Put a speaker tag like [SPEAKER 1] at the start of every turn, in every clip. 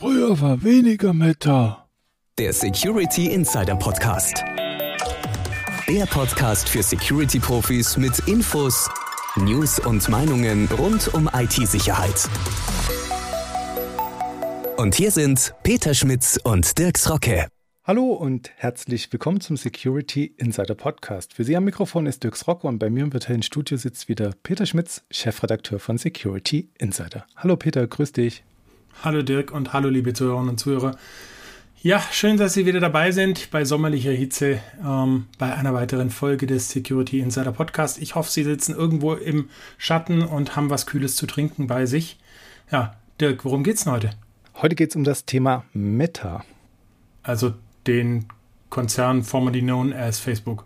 [SPEAKER 1] Früher war weniger Meta.
[SPEAKER 2] Der Security Insider Podcast. Der Podcast für Security-Profis mit Infos, News und Meinungen rund um IT-Sicherheit. Und hier sind Peter Schmitz und Dirks Rocke.
[SPEAKER 1] Hallo und herzlich willkommen zum Security Insider Podcast. Für Sie am Mikrofon ist Dirks Rocke und bei mir im virtuellen Studio sitzt wieder Peter Schmitz, Chefredakteur von Security Insider. Hallo Peter, grüß dich.
[SPEAKER 3] Hallo Dirk und hallo liebe Zuhörerinnen und Zuhörer. Ja, schön, dass Sie wieder dabei sind bei sommerlicher Hitze ähm, bei einer weiteren Folge des Security Insider Podcast. Ich hoffe, Sie sitzen irgendwo im Schatten und haben was Kühles zu trinken bei sich. Ja, Dirk, worum geht's denn heute?
[SPEAKER 1] Heute geht es um das Thema Meta.
[SPEAKER 3] Also den Konzern formerly known as Facebook.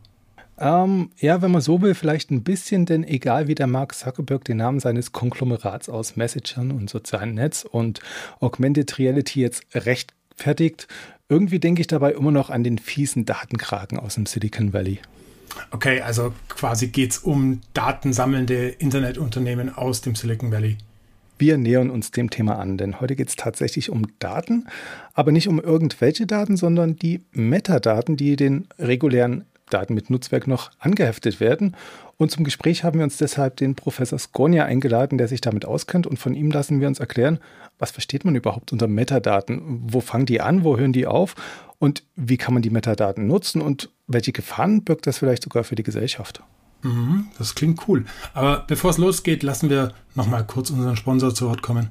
[SPEAKER 1] Ähm, ja, wenn man so will, vielleicht ein bisschen, denn egal wie der Mark Zuckerberg den Namen seines Konglomerats aus Messagern und sozialen Netz und Augmented Reality jetzt rechtfertigt, irgendwie denke ich dabei immer noch an den fiesen Datenkraken aus dem Silicon Valley.
[SPEAKER 3] Okay, also quasi geht es um datensammelnde Internetunternehmen aus dem Silicon Valley.
[SPEAKER 1] Wir nähern uns dem Thema an, denn heute geht es tatsächlich um Daten, aber nicht um irgendwelche Daten, sondern die Metadaten, die den regulären Daten mit Nutzwerk noch angeheftet werden. Und zum Gespräch haben wir uns deshalb den Professor Skornia eingeladen, der sich damit auskennt. Und von ihm lassen wir uns erklären, was versteht man überhaupt unter Metadaten? Wo fangen die an? Wo hören die auf? Und wie kann man die Metadaten nutzen? Und welche Gefahren birgt das vielleicht sogar für die Gesellschaft?
[SPEAKER 3] Mhm, das klingt cool. Aber bevor es losgeht, lassen wir nochmal kurz unseren Sponsor zu Wort kommen.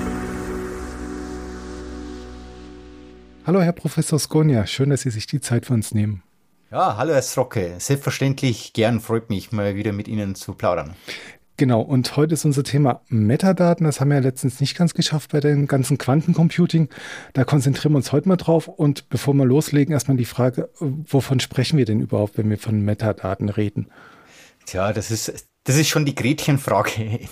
[SPEAKER 1] Hallo, Herr Professor Skonia, schön, dass Sie sich die Zeit für uns nehmen.
[SPEAKER 4] Ja, hallo, Herr Srocke. Selbstverständlich gern, freut mich, mal wieder mit Ihnen zu plaudern.
[SPEAKER 1] Genau, und heute ist unser Thema Metadaten. Das haben wir ja letztens nicht ganz geschafft bei dem ganzen Quantencomputing. Da konzentrieren wir uns heute mal drauf. Und bevor wir loslegen, erstmal die Frage, wovon sprechen wir denn überhaupt, wenn wir von Metadaten reden?
[SPEAKER 4] Tja, das ist, das ist schon die Gretchenfrage.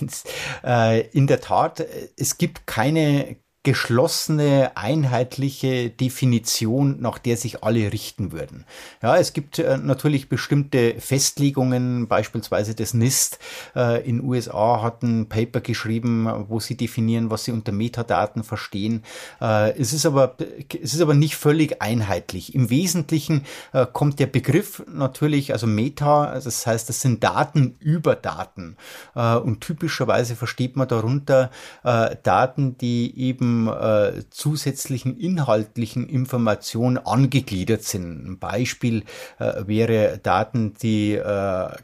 [SPEAKER 4] Äh, in der Tat, es gibt keine geschlossene, einheitliche Definition, nach der sich alle richten würden. Ja, es gibt äh, natürlich bestimmte Festlegungen, beispielsweise das NIST äh, in USA hat ein Paper geschrieben, wo sie definieren, was sie unter Metadaten verstehen. Äh, es ist aber, es ist aber nicht völlig einheitlich. Im Wesentlichen äh, kommt der Begriff natürlich, also Meta, das heißt, das sind Daten über Daten. Äh, und typischerweise versteht man darunter äh, Daten, die eben äh, zusätzlichen inhaltlichen Informationen angegliedert sind. Ein Beispiel äh, wäre Daten, die äh, an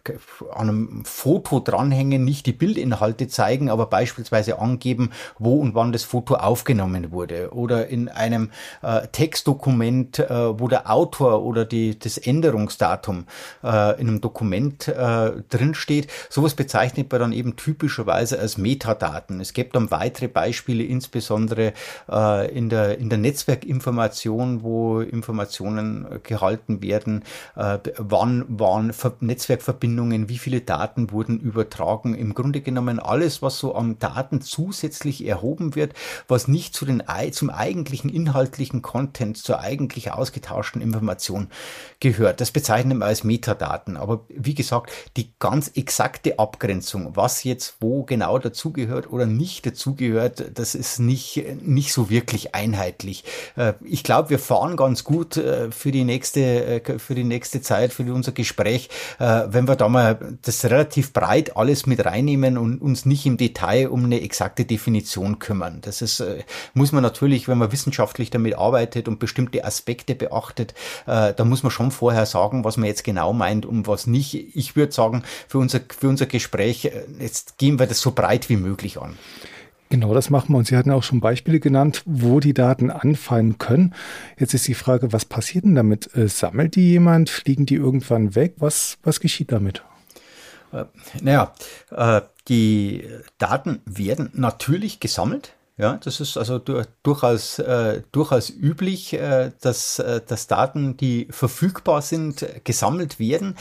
[SPEAKER 4] einem Foto dranhängen, nicht die Bildinhalte zeigen, aber beispielsweise angeben, wo und wann das Foto aufgenommen wurde. Oder in einem äh, Textdokument, äh, wo der Autor oder die, das Änderungsdatum äh, in einem Dokument äh, drinsteht. Sowas bezeichnet man dann eben typischerweise als Metadaten. Es gibt dann weitere Beispiele, insbesondere insbesondere äh, in, der, in der Netzwerkinformation, wo Informationen gehalten werden, äh, wann waren Ver Netzwerkverbindungen, wie viele Daten wurden übertragen. Im Grunde genommen alles, was so an Daten zusätzlich erhoben wird, was nicht zu den, zum eigentlichen inhaltlichen Content, zur eigentlich ausgetauschten Information gehört. Das bezeichnen wir als Metadaten. Aber wie gesagt, die ganz exakte Abgrenzung, was jetzt wo genau dazugehört oder nicht dazugehört, das ist nicht, nicht so wirklich einheitlich. Äh, ich glaube, wir fahren ganz gut äh, für die nächste, äh, für die nächste Zeit, für unser Gespräch, wenn wir da mal das relativ breit alles mit reinnehmen und uns nicht im Detail um eine exakte Definition kümmern. Das ist, muss man natürlich, wenn man wissenschaftlich damit arbeitet und bestimmte Aspekte beachtet, da muss man schon vorher sagen, was man jetzt genau meint und was nicht. Ich würde sagen, für unser, für unser Gespräch, jetzt gehen wir das so breit wie möglich an.
[SPEAKER 1] Genau, das machen wir. Und Sie hatten auch schon Beispiele genannt, wo die Daten anfallen können. Jetzt ist die Frage, was passiert denn damit? Äh, sammelt die jemand? Fliegen die irgendwann weg? Was, was geschieht damit?
[SPEAKER 4] Äh, naja, äh, die Daten werden natürlich gesammelt. Ja, das ist also durchaus, äh, durchaus üblich, äh, dass, äh, dass Daten, die verfügbar sind, gesammelt werden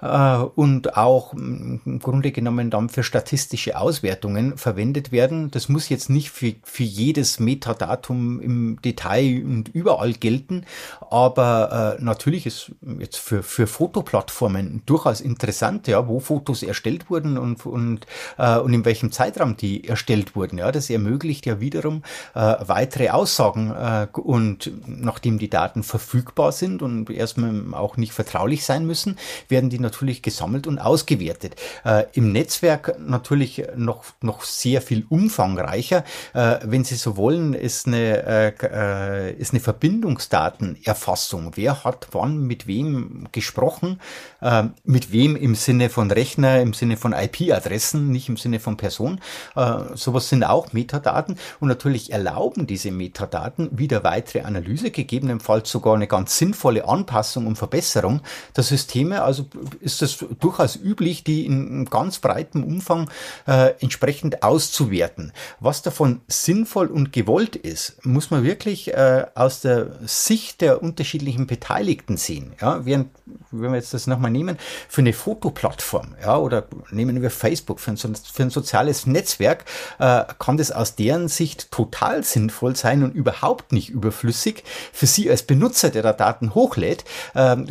[SPEAKER 4] äh, und auch im Grunde genommen dann für statistische Auswertungen verwendet werden. Das muss jetzt nicht für, für jedes Metadatum im Detail und überall gelten, aber äh, natürlich ist jetzt für, für Fotoplattformen durchaus interessant, ja, wo Fotos erstellt wurden und, und, äh, und in welchem Zeitraum die erstellt wurden. Ja, das ermöglicht ja wiederum äh, weitere Aussagen äh, und nachdem die Daten verfügbar sind und erstmal auch nicht vertraulich sein müssen, werden die natürlich gesammelt und ausgewertet. Äh, Im Netzwerk natürlich noch, noch sehr viel umfangreicher. Äh, wenn Sie so wollen, ist eine, äh, ist eine Verbindungsdatenerfassung. Wer hat wann mit wem gesprochen? Äh, mit wem im Sinne von Rechner, im Sinne von IP-Adressen, nicht im Sinne von Person. Äh, sowas sind auch Metadaten und natürlich erlauben diese Metadaten wieder weitere Analyse, gegebenenfalls sogar eine ganz sinnvolle Anpassung und Verbesserung der Systeme. Also ist es durchaus üblich, die in ganz breitem Umfang äh, entsprechend auszuwerten. Was davon sinnvoll und gewollt ist, muss man wirklich äh, aus der Sicht der unterschiedlichen Beteiligten sehen. Ja, während, wenn wir jetzt das nochmal nehmen, für eine Fotoplattform, ja, oder nehmen wir Facebook, für ein, für ein soziales Netzwerk, äh, kann das aus deren Sicht total sinnvoll sein und überhaupt nicht überflüssig. Für Sie als Benutzer, der da Daten hochlädt, ähm,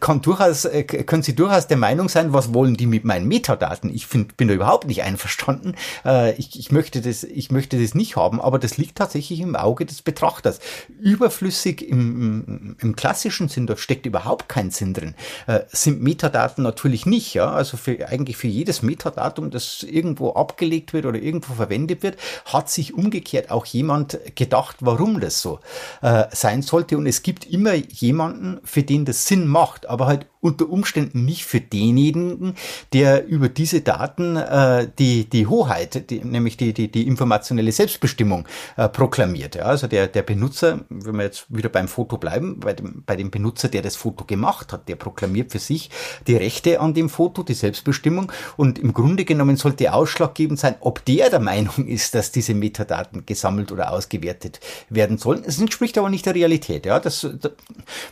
[SPEAKER 4] kann durchaus, äh, können Sie durchaus der Meinung sein, was wollen die mit meinen Metadaten? Ich find, bin da überhaupt nicht einverstanden. Äh, ich, ich, möchte das, ich möchte das nicht haben, aber das liegt tatsächlich im Auge des Betrachters. Überflüssig im, im, im klassischen Sinn, da steckt überhaupt kein Sinn drin. Äh, sind Metadaten natürlich nicht, ja. Also für, eigentlich für jedes Metadatum, das irgendwo abgelegt wird oder irgendwo verwendet wird, hat sich umgekehrt auch jemand gedacht, warum das so äh, sein sollte. Und es gibt immer jemanden, für den das Sinn macht, aber halt unter Umständen nicht für denjenigen, der über diese Daten äh, die, die Hoheit, die, nämlich die, die, die informationelle Selbstbestimmung äh, proklamiert. Ja, also der, der Benutzer, wenn wir jetzt wieder beim Foto bleiben, bei dem, bei dem Benutzer, der das Foto gemacht hat, der proklamiert für sich die Rechte an dem Foto, die Selbstbestimmung und im Grunde genommen sollte ausschlaggebend sein, ob der der Meinung ist, dass diese Metadaten gesammelt oder ausgewertet werden sollen. Es entspricht aber nicht der Realität. Ja, das, das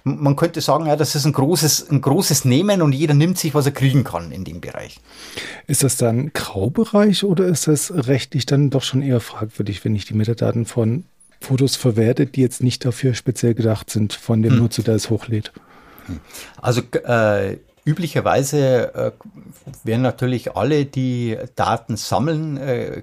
[SPEAKER 4] man könnte sagen, ja, das ist ein großes, ein großes großes Nehmen und jeder nimmt sich, was er kriegen kann in dem Bereich.
[SPEAKER 1] Ist das dann Graubereich oder ist das rechtlich dann doch schon eher fragwürdig, wenn ich die Metadaten von Fotos verwerte, die jetzt nicht dafür speziell gedacht sind von dem hm. Nutzer, der es hochlädt?
[SPEAKER 4] Hm. Also äh, üblicherweise äh, werden natürlich alle, die Daten sammeln, äh,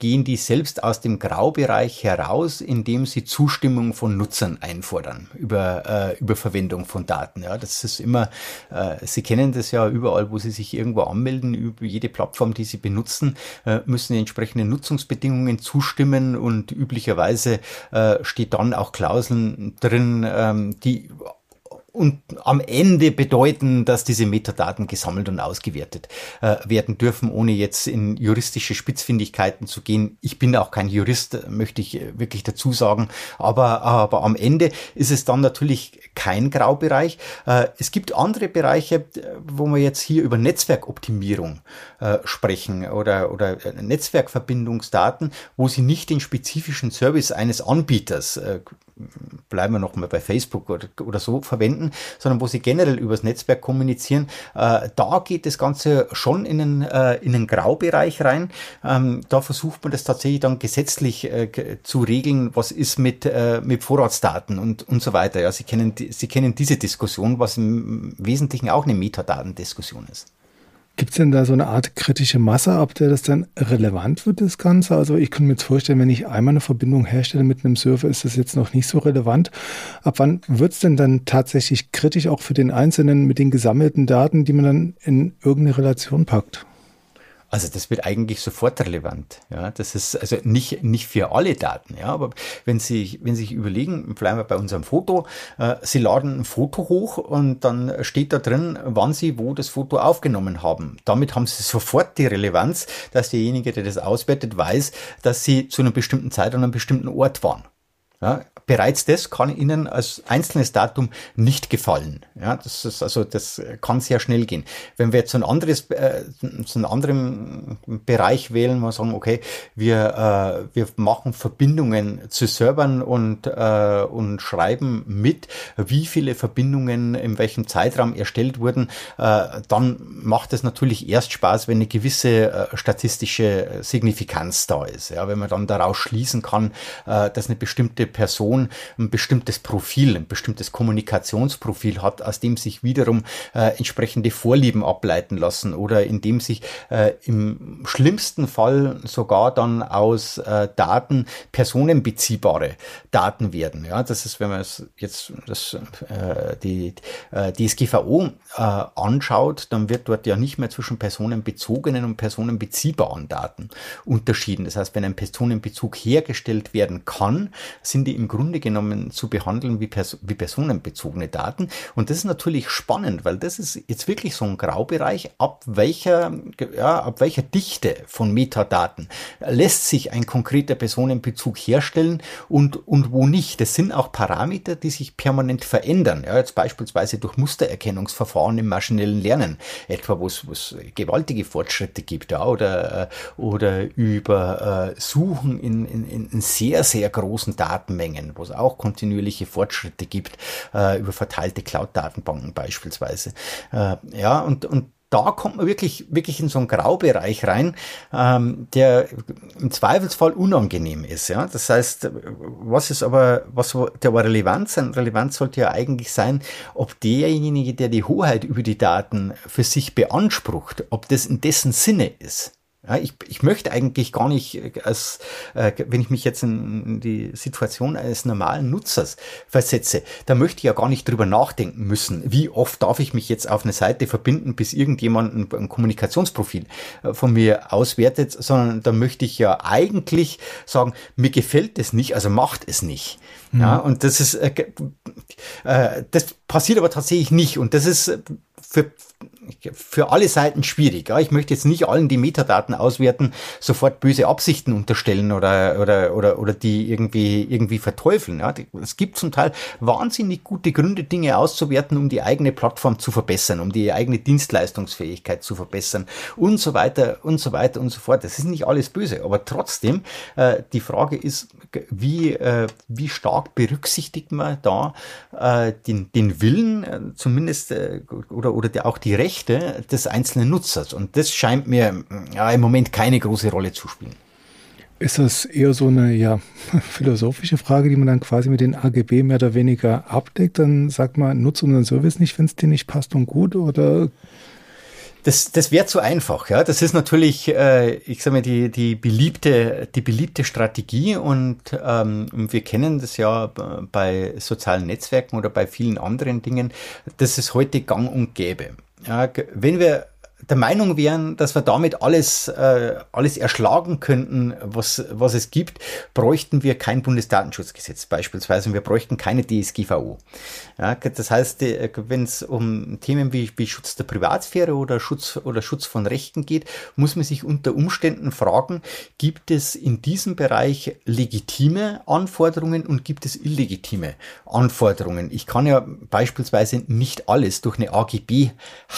[SPEAKER 4] gehen die selbst aus dem Graubereich heraus, indem sie Zustimmung von Nutzern einfordern über, äh, über Verwendung von Daten. Ja, das ist immer, äh, Sie kennen das ja überall, wo Sie sich irgendwo anmelden, über jede Plattform, die Sie benutzen, äh, müssen die entsprechenden Nutzungsbedingungen zustimmen und üblicherweise äh, steht dann auch Klauseln drin, ähm, die und am Ende bedeuten, dass diese Metadaten gesammelt und ausgewertet äh, werden dürfen, ohne jetzt in juristische Spitzfindigkeiten zu gehen. Ich bin auch kein Jurist, möchte ich äh, wirklich dazu sagen, aber, aber am Ende ist es dann natürlich kein Graubereich. Äh, es gibt andere Bereiche, wo wir jetzt hier über Netzwerkoptimierung äh, sprechen oder, oder äh, Netzwerkverbindungsdaten, wo sie nicht den spezifischen Service eines Anbieters äh, bleiben wir noch mal bei Facebook oder, oder so verwenden, sondern wo sie generell übers Netzwerk kommunizieren. Äh, da geht das Ganze schon in einen, äh, in einen Graubereich rein. Ähm, da versucht man das tatsächlich dann gesetzlich äh, zu regeln, was ist mit, äh, mit Vorratsdaten und, und so weiter. Ja, Sie kennen, Sie kennen diese Diskussion, was im Wesentlichen auch eine Metadatendiskussion ist.
[SPEAKER 1] Gibt es denn da so eine Art kritische Masse, ab der das dann relevant wird, das Ganze? Also ich könnte mir jetzt vorstellen, wenn ich einmal eine Verbindung herstelle mit einem Server, ist das jetzt noch nicht so relevant. Ab wann wird es denn dann tatsächlich kritisch auch für den Einzelnen mit den gesammelten Daten, die man dann in irgendeine Relation packt?
[SPEAKER 4] Also das wird eigentlich sofort relevant. Ja, das ist also nicht, nicht für alle Daten. Ja, aber wenn Sie, wenn Sie sich überlegen, bleiben wir bei unserem Foto, äh, Sie laden ein Foto hoch und dann steht da drin, wann Sie wo das Foto aufgenommen haben. Damit haben Sie sofort die Relevanz, dass derjenige, der das auswertet, weiß, dass Sie zu einer bestimmten Zeit an einem bestimmten Ort waren. Ja, bereits das kann Ihnen als einzelnes Datum nicht gefallen. Ja, das ist also, das kann sehr schnell gehen. Wenn wir jetzt ein anderes, äh, so einen anderen Bereich wählen, wir sagen, okay, wir, äh, wir machen Verbindungen zu Servern und, äh, und schreiben mit, wie viele Verbindungen in welchem Zeitraum erstellt wurden, äh, dann macht es natürlich erst Spaß, wenn eine gewisse äh, statistische Signifikanz da ist. Ja, wenn man dann daraus schließen kann, äh, dass eine bestimmte Person ein bestimmtes Profil, ein bestimmtes Kommunikationsprofil hat, aus dem sich wiederum äh, entsprechende Vorlieben ableiten lassen oder in dem sich äh, im schlimmsten Fall sogar dann aus äh, Daten personenbeziehbare Daten werden. Ja, das ist, wenn man es jetzt das, äh, die äh, DSGVO äh, anschaut, dann wird dort ja nicht mehr zwischen personenbezogenen und personenbeziehbaren Daten unterschieden. Das heißt, wenn ein Personenbezug hergestellt werden kann, sind die im Grunde genommen zu behandeln wie, pers wie personenbezogene Daten. Und das ist natürlich spannend, weil das ist jetzt wirklich so ein Graubereich, ab welcher, ja, ab welcher Dichte von Metadaten lässt sich ein konkreter Personenbezug herstellen und, und wo nicht. Das sind auch Parameter, die sich permanent verändern. Ja, jetzt beispielsweise durch Mustererkennungsverfahren im maschinellen Lernen, etwa wo es gewaltige Fortschritte gibt, ja, oder, oder über äh, Suchen in, in, in sehr, sehr großen Datenmengen, wo es auch kontinuierliche Fortschritte gibt, äh, über verteilte Cloud-Datenbanken beispielsweise. Äh, ja, und, und da kommt man wirklich, wirklich in so einen Graubereich rein, ähm, der im Zweifelsfall unangenehm ist. Ja, das heißt, was ist aber, was der aber relevant sein? Relevant sollte ja eigentlich sein, ob derjenige, der die Hoheit über die Daten für sich beansprucht, ob das in dessen Sinne ist. Ja, ich, ich möchte eigentlich gar nicht, äh, als, äh, wenn ich mich jetzt in die Situation eines normalen Nutzers versetze, da möchte ich ja gar nicht drüber nachdenken müssen, wie oft darf ich mich jetzt auf eine Seite verbinden, bis irgendjemand ein, ein Kommunikationsprofil äh, von mir auswertet, sondern da möchte ich ja eigentlich sagen, mir gefällt es nicht, also macht es nicht. Mhm. Ja, und das ist, äh, äh, das passiert aber tatsächlich nicht und das ist für, für alle Seiten schwierig. Ja. Ich möchte jetzt nicht allen, die Metadaten auswerten, sofort böse Absichten unterstellen oder, oder, oder, oder die irgendwie, irgendwie verteufeln. Ja. Es gibt zum Teil wahnsinnig gute Gründe, Dinge auszuwerten, um die eigene Plattform zu verbessern, um die eigene Dienstleistungsfähigkeit zu verbessern und so weiter und so weiter und so fort. Das ist nicht alles böse, aber trotzdem, äh, die Frage ist, wie, äh, wie stark berücksichtigt man da äh, den, den Willen, äh, zumindest, äh, oder, oder der, auch die Rechte des einzelnen Nutzers. Und das scheint mir ja, im Moment keine große Rolle zu spielen.
[SPEAKER 1] Ist das eher so eine ja, philosophische Frage, die man dann quasi mit den AGB mehr oder weniger abdeckt? Dann sagt man, nutze unseren Service nicht, wenn es dir nicht passt und gut? Oder
[SPEAKER 4] das, das wäre zu einfach, ja. Das ist natürlich, äh, ich sage mal, die, die beliebte, die beliebte Strategie und ähm, wir kennen das ja bei sozialen Netzwerken oder bei vielen anderen Dingen, dass es heute gang und gäbe. Ja, wenn wir der Meinung wären, dass wir damit alles, äh, alles erschlagen könnten, was, was es gibt, bräuchten wir kein Bundesdatenschutzgesetz beispielsweise und wir bräuchten keine DSGVO. Ja, das heißt, äh, wenn es um Themen wie, wie Schutz der Privatsphäre oder Schutz, oder Schutz von Rechten geht, muss man sich unter Umständen fragen, gibt es in diesem Bereich legitime Anforderungen und gibt es illegitime Anforderungen? Ich kann ja beispielsweise nicht alles durch eine AGB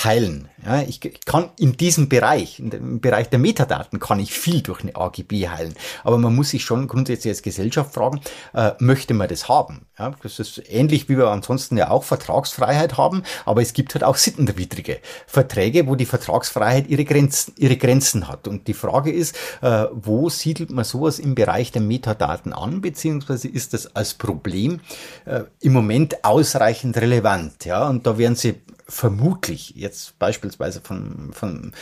[SPEAKER 4] heilen. Ja, ich, ich kann in diesem Bereich, im Bereich der Metadaten, kann ich viel durch eine AGB heilen. Aber man muss sich schon grundsätzlich als Gesellschaft fragen, äh, möchte man das haben? Ja, das ist ähnlich wie wir ansonsten ja auch Vertragsfreiheit haben, aber es gibt halt auch sittenwidrige Verträge, wo die Vertragsfreiheit ihre Grenzen, ihre Grenzen hat. Und die Frage ist, äh, wo siedelt man sowas im Bereich der Metadaten an, beziehungsweise ist das als Problem äh, im Moment ausreichend relevant? Ja, und da werden Sie vermutlich jetzt beispielsweise von, von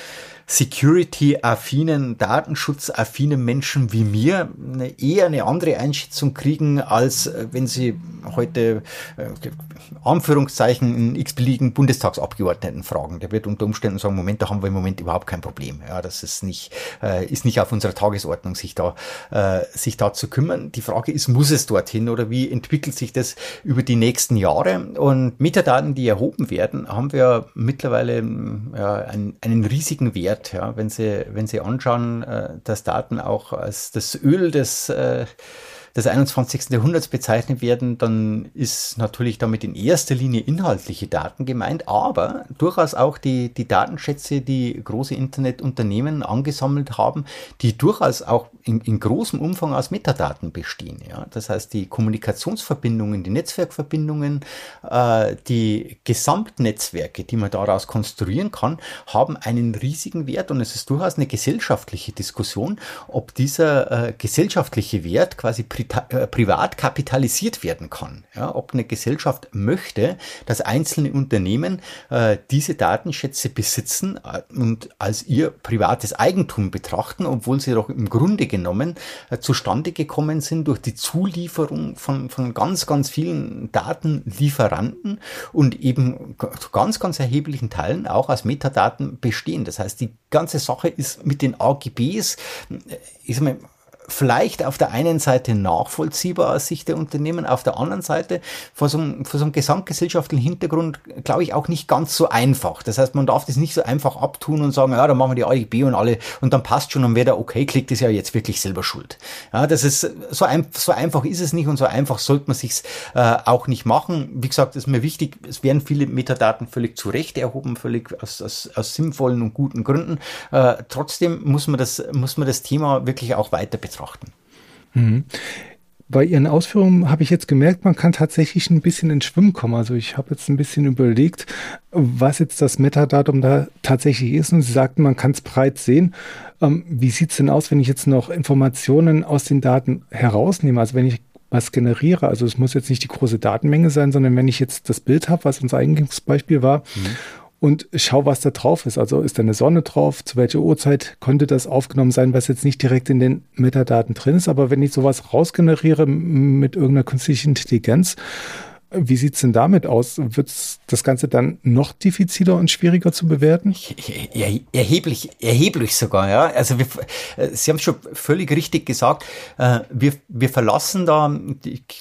[SPEAKER 4] security-affinen, datenschutzaffinen Menschen wie mir eine, eher eine andere Einschätzung kriegen, als äh, wenn sie heute äh, Anführungszeichen einen x-beliebigen Bundestagsabgeordneten fragen. Der wird unter Umständen sagen, Moment, da haben wir im Moment überhaupt kein Problem. Ja, das ist nicht, äh, ist nicht auf unserer Tagesordnung, sich da, äh, sich da zu kümmern. Die Frage ist, muss es dorthin oder wie entwickelt sich das über die nächsten Jahre? Und Metadaten, die erhoben werden, haben wir mittlerweile ja, einen, einen riesigen Wert wert, ja, wenn Sie, wenn Sie anschauen, äh, dass Daten auch als das Öl des, äh, des 21. Jahrhunderts bezeichnet werden, dann ist natürlich damit in erster Linie inhaltliche Daten gemeint, aber durchaus auch die, die Datenschätze, die große Internetunternehmen angesammelt haben, die durchaus auch in, in großem Umfang aus Metadaten bestehen. Ja? Das heißt, die Kommunikationsverbindungen, die Netzwerkverbindungen, äh, die Gesamtnetzwerke, die man daraus konstruieren kann, haben einen riesigen Wert und es ist durchaus eine gesellschaftliche Diskussion, ob dieser äh, gesellschaftliche Wert quasi privat kapitalisiert werden kann. Ja? Ob eine Gesellschaft möchte, dass einzelne Unternehmen äh, diese Datenschätze besitzen äh, und als ihr privates Eigentum betrachten, obwohl sie doch im Grunde genommen äh, zustande gekommen sind durch die Zulieferung von, von ganz, ganz vielen Datenlieferanten und eben zu ganz, ganz erheblichen Teilen auch aus Metadaten bestehen. Das heißt, die ganze Sache ist mit den AGBs, äh, ich sag mal, vielleicht auf der einen Seite nachvollziehbar aus Sicht der Unternehmen, auf der anderen Seite vor so einem, vor so einem gesamtgesellschaftlichen Hintergrund, glaube ich, auch nicht ganz so einfach. Das heißt, man darf das nicht so einfach abtun und sagen, ja, dann machen wir die AIB und alle und dann passt schon und wer da okay klickt, ist ja jetzt wirklich selber schuld. Ja, das ist so, ein, so einfach ist es nicht und so einfach sollte man sich's äh, auch nicht machen. Wie gesagt, ist mir wichtig, es werden viele Metadaten völlig zu Recht erhoben, völlig aus, aus, aus sinnvollen und guten Gründen. Äh, trotzdem muss man das, muss man das Thema wirklich auch weiter betrachten betrachten.
[SPEAKER 1] Mhm. Bei Ihren Ausführungen habe ich jetzt gemerkt, man kann tatsächlich ein bisschen ins Schwimmen kommen. Also ich habe jetzt ein bisschen überlegt, was jetzt das Metadatum da tatsächlich ist. Und Sie sagten, man kann es breit sehen. Ähm, wie sieht es denn aus, wenn ich jetzt noch Informationen aus den Daten herausnehme? Also wenn ich was generiere, also es muss jetzt nicht die große Datenmenge sein, sondern wenn ich jetzt das Bild habe, was unser Eingangsbeispiel war, mhm und schau, was da drauf ist. Also ist da eine Sonne drauf? Zu welcher Uhrzeit konnte das aufgenommen sein, was jetzt nicht direkt in den Metadaten drin ist? Aber wenn ich sowas rausgeneriere mit irgendeiner künstlichen Intelligenz, wie sieht's denn damit aus? Wird das Ganze dann noch diffiziler und schwieriger zu bewerten?
[SPEAKER 4] Erheblich, erheblich sogar, ja. Also wir, Sie haben es schon völlig richtig gesagt. Äh, wir, wir verlassen da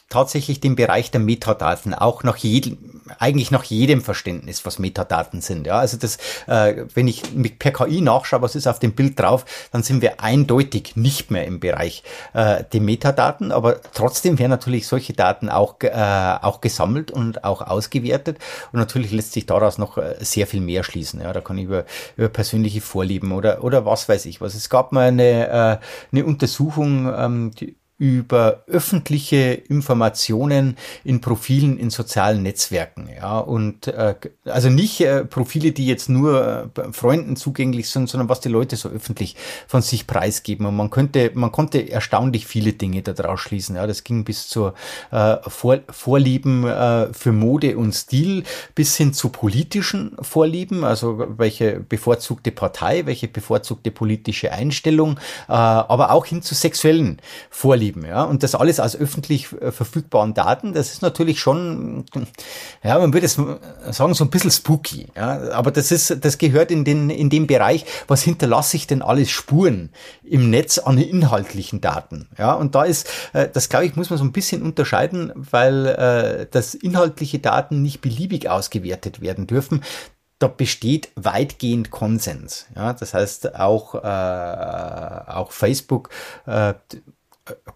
[SPEAKER 4] tatsächlich den Bereich der Metadaten, auch nach jedem, eigentlich nach jedem Verständnis, was Metadaten sind. Ja, also das, äh, wenn ich mit per KI nachschaue, was ist auf dem Bild drauf, dann sind wir eindeutig nicht mehr im Bereich der Metadaten, aber trotzdem werden natürlich solche Daten auch, auch gesagt gesammelt und auch ausgewertet. Und natürlich lässt sich daraus noch äh, sehr viel mehr schließen. Ja, da kann ich über, über persönliche Vorlieben oder, oder was weiß ich was. Es gab mal eine, äh, eine Untersuchung, ähm, die, über öffentliche Informationen in Profilen in sozialen Netzwerken. Ja, und äh, also nicht äh, Profile, die jetzt nur äh, Freunden zugänglich sind, sondern was die Leute so öffentlich von sich preisgeben. Und man könnte, man konnte erstaunlich viele Dinge daraus schließen. Ja, das ging bis zur äh, Vor Vorlieben äh, für Mode und Stil bis hin zu politischen Vorlieben, also welche bevorzugte Partei, welche bevorzugte politische Einstellung, äh, aber auch hin zu sexuellen Vorlieben geschrieben, ja, und das alles aus öffentlich äh, verfügbaren Daten, das ist natürlich schon, ja, man würde sagen, so ein bisschen spooky, ja, aber das ist, das gehört in den, in den Bereich, was hinterlasse ich denn alles Spuren im Netz an inhaltlichen Daten, ja, und da ist, äh, das glaube ich, muss man so ein bisschen unterscheiden, weil äh, das inhaltliche Daten nicht beliebig ausgewertet werden dürfen. Da besteht weitgehend Konsens. Ja, das heißt auch äh, auch Facebook äh,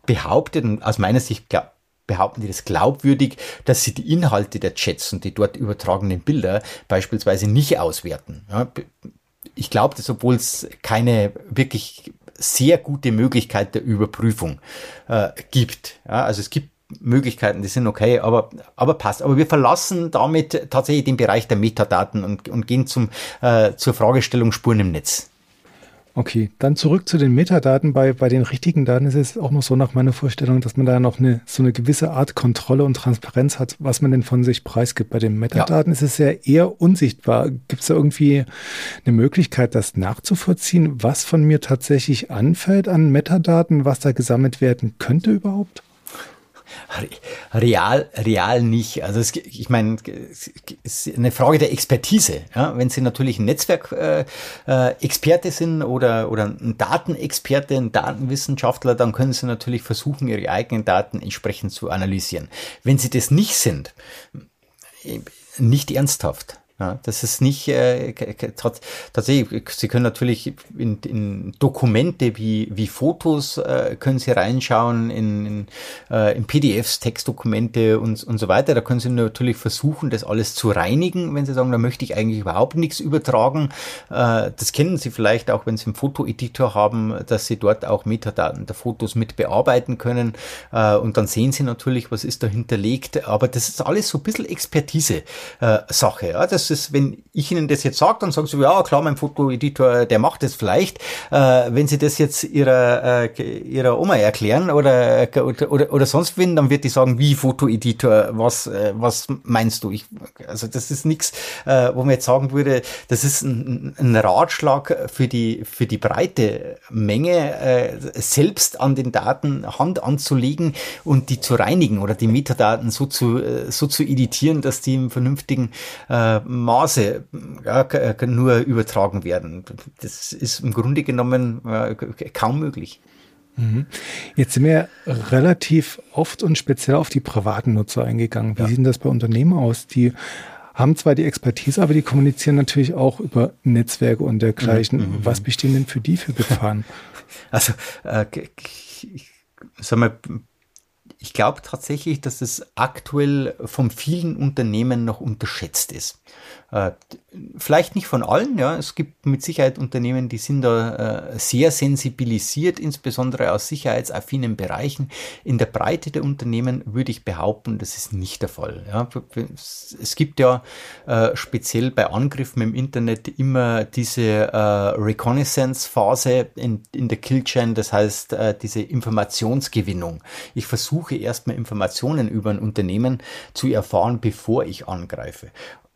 [SPEAKER 4] behauptet, und aus meiner Sicht glaub, behaupten die das glaubwürdig, dass sie die Inhalte der Chats und die dort übertragenen Bilder beispielsweise nicht auswerten. Ja, ich glaube das, obwohl es keine wirklich sehr gute Möglichkeit der Überprüfung äh, gibt. Ja, also es gibt Möglichkeiten, die sind okay, aber, aber passt. Aber wir verlassen damit tatsächlich den Bereich der Metadaten und, und gehen zum, äh, zur Fragestellung Spuren im Netz.
[SPEAKER 1] Okay, dann zurück zu den Metadaten. Bei, bei den richtigen Daten ist es auch noch so nach meiner Vorstellung, dass man da noch eine, so eine gewisse Art Kontrolle und Transparenz hat, was man denn von sich preisgibt. Bei den Metadaten ja. ist es ja eher unsichtbar. Gibt es da irgendwie eine Möglichkeit, das nachzuvollziehen, was von mir tatsächlich anfällt an Metadaten, was da gesammelt werden könnte überhaupt?
[SPEAKER 4] Real, real nicht. Also es, ich meine, es ist eine Frage der Expertise. Ja? Wenn Sie natürlich ein Netzwerkexperte äh, äh sind oder, oder ein Datenexperte, ein Datenwissenschaftler, dann können Sie natürlich versuchen, Ihre eigenen Daten entsprechend zu analysieren. Wenn Sie das nicht sind, nicht ernsthaft. Ja, das ist nicht äh, tatsächlich. Sie können natürlich in, in Dokumente wie wie Fotos äh, können Sie reinschauen, in, in, äh, in PDFs, Textdokumente und und so weiter. Da können Sie natürlich versuchen, das alles zu reinigen, wenn Sie sagen, da möchte ich eigentlich überhaupt nichts übertragen. Äh, das kennen Sie vielleicht auch, wenn Sie einen Fotoeditor haben, dass Sie dort auch Metadaten der Fotos mit bearbeiten können. Äh, und dann sehen Sie natürlich, was ist da hinterlegt. Aber das ist alles so ein bisschen Expertise-Sache. Äh, ja, das ist, wenn ich Ihnen das jetzt sage, dann sagen Sie, ja klar, mein Fotoeditor, der macht das vielleicht. Äh, wenn Sie das jetzt Ihrer, äh, Ihrer Oma erklären oder, oder, oder, oder sonst wen, dann wird die sagen, wie Fotoeditor, was, äh, was meinst du? Ich, also das ist nichts, äh, wo man jetzt sagen würde, das ist ein, ein Ratschlag für die, für die breite Menge, äh, selbst an den Daten Hand anzulegen und die zu reinigen oder die Metadaten so zu, äh, so zu editieren, dass die im vernünftigen äh, Maße ja, nur übertragen werden. Das ist im Grunde genommen äh, kaum möglich.
[SPEAKER 1] Mhm. Jetzt sind wir relativ oft und speziell auf die privaten Nutzer eingegangen. Wie ja. sieht denn das bei Unternehmen aus? Die haben zwar die Expertise, aber die kommunizieren natürlich auch über Netzwerke und dergleichen. Mhm. Was bestehen denn für die für Gefahren?
[SPEAKER 4] Also, äh, ich, sag mal, ich glaube tatsächlich, dass es aktuell von vielen Unternehmen noch unterschätzt ist. Äh, vielleicht nicht von allen, ja. Es gibt mit Sicherheit Unternehmen, die sind da äh, sehr sensibilisiert, insbesondere aus sicherheitsaffinen Bereichen. In der Breite der Unternehmen würde ich behaupten, das ist nicht der Fall. Ja. Es gibt ja äh, speziell bei Angriffen im Internet immer diese Reconnaissance-Phase in, in der Killchain, das heißt diese Informationsgewinnung. Ich versuche erstmal Informationen über ein Unternehmen zu erfahren, bevor ich angreife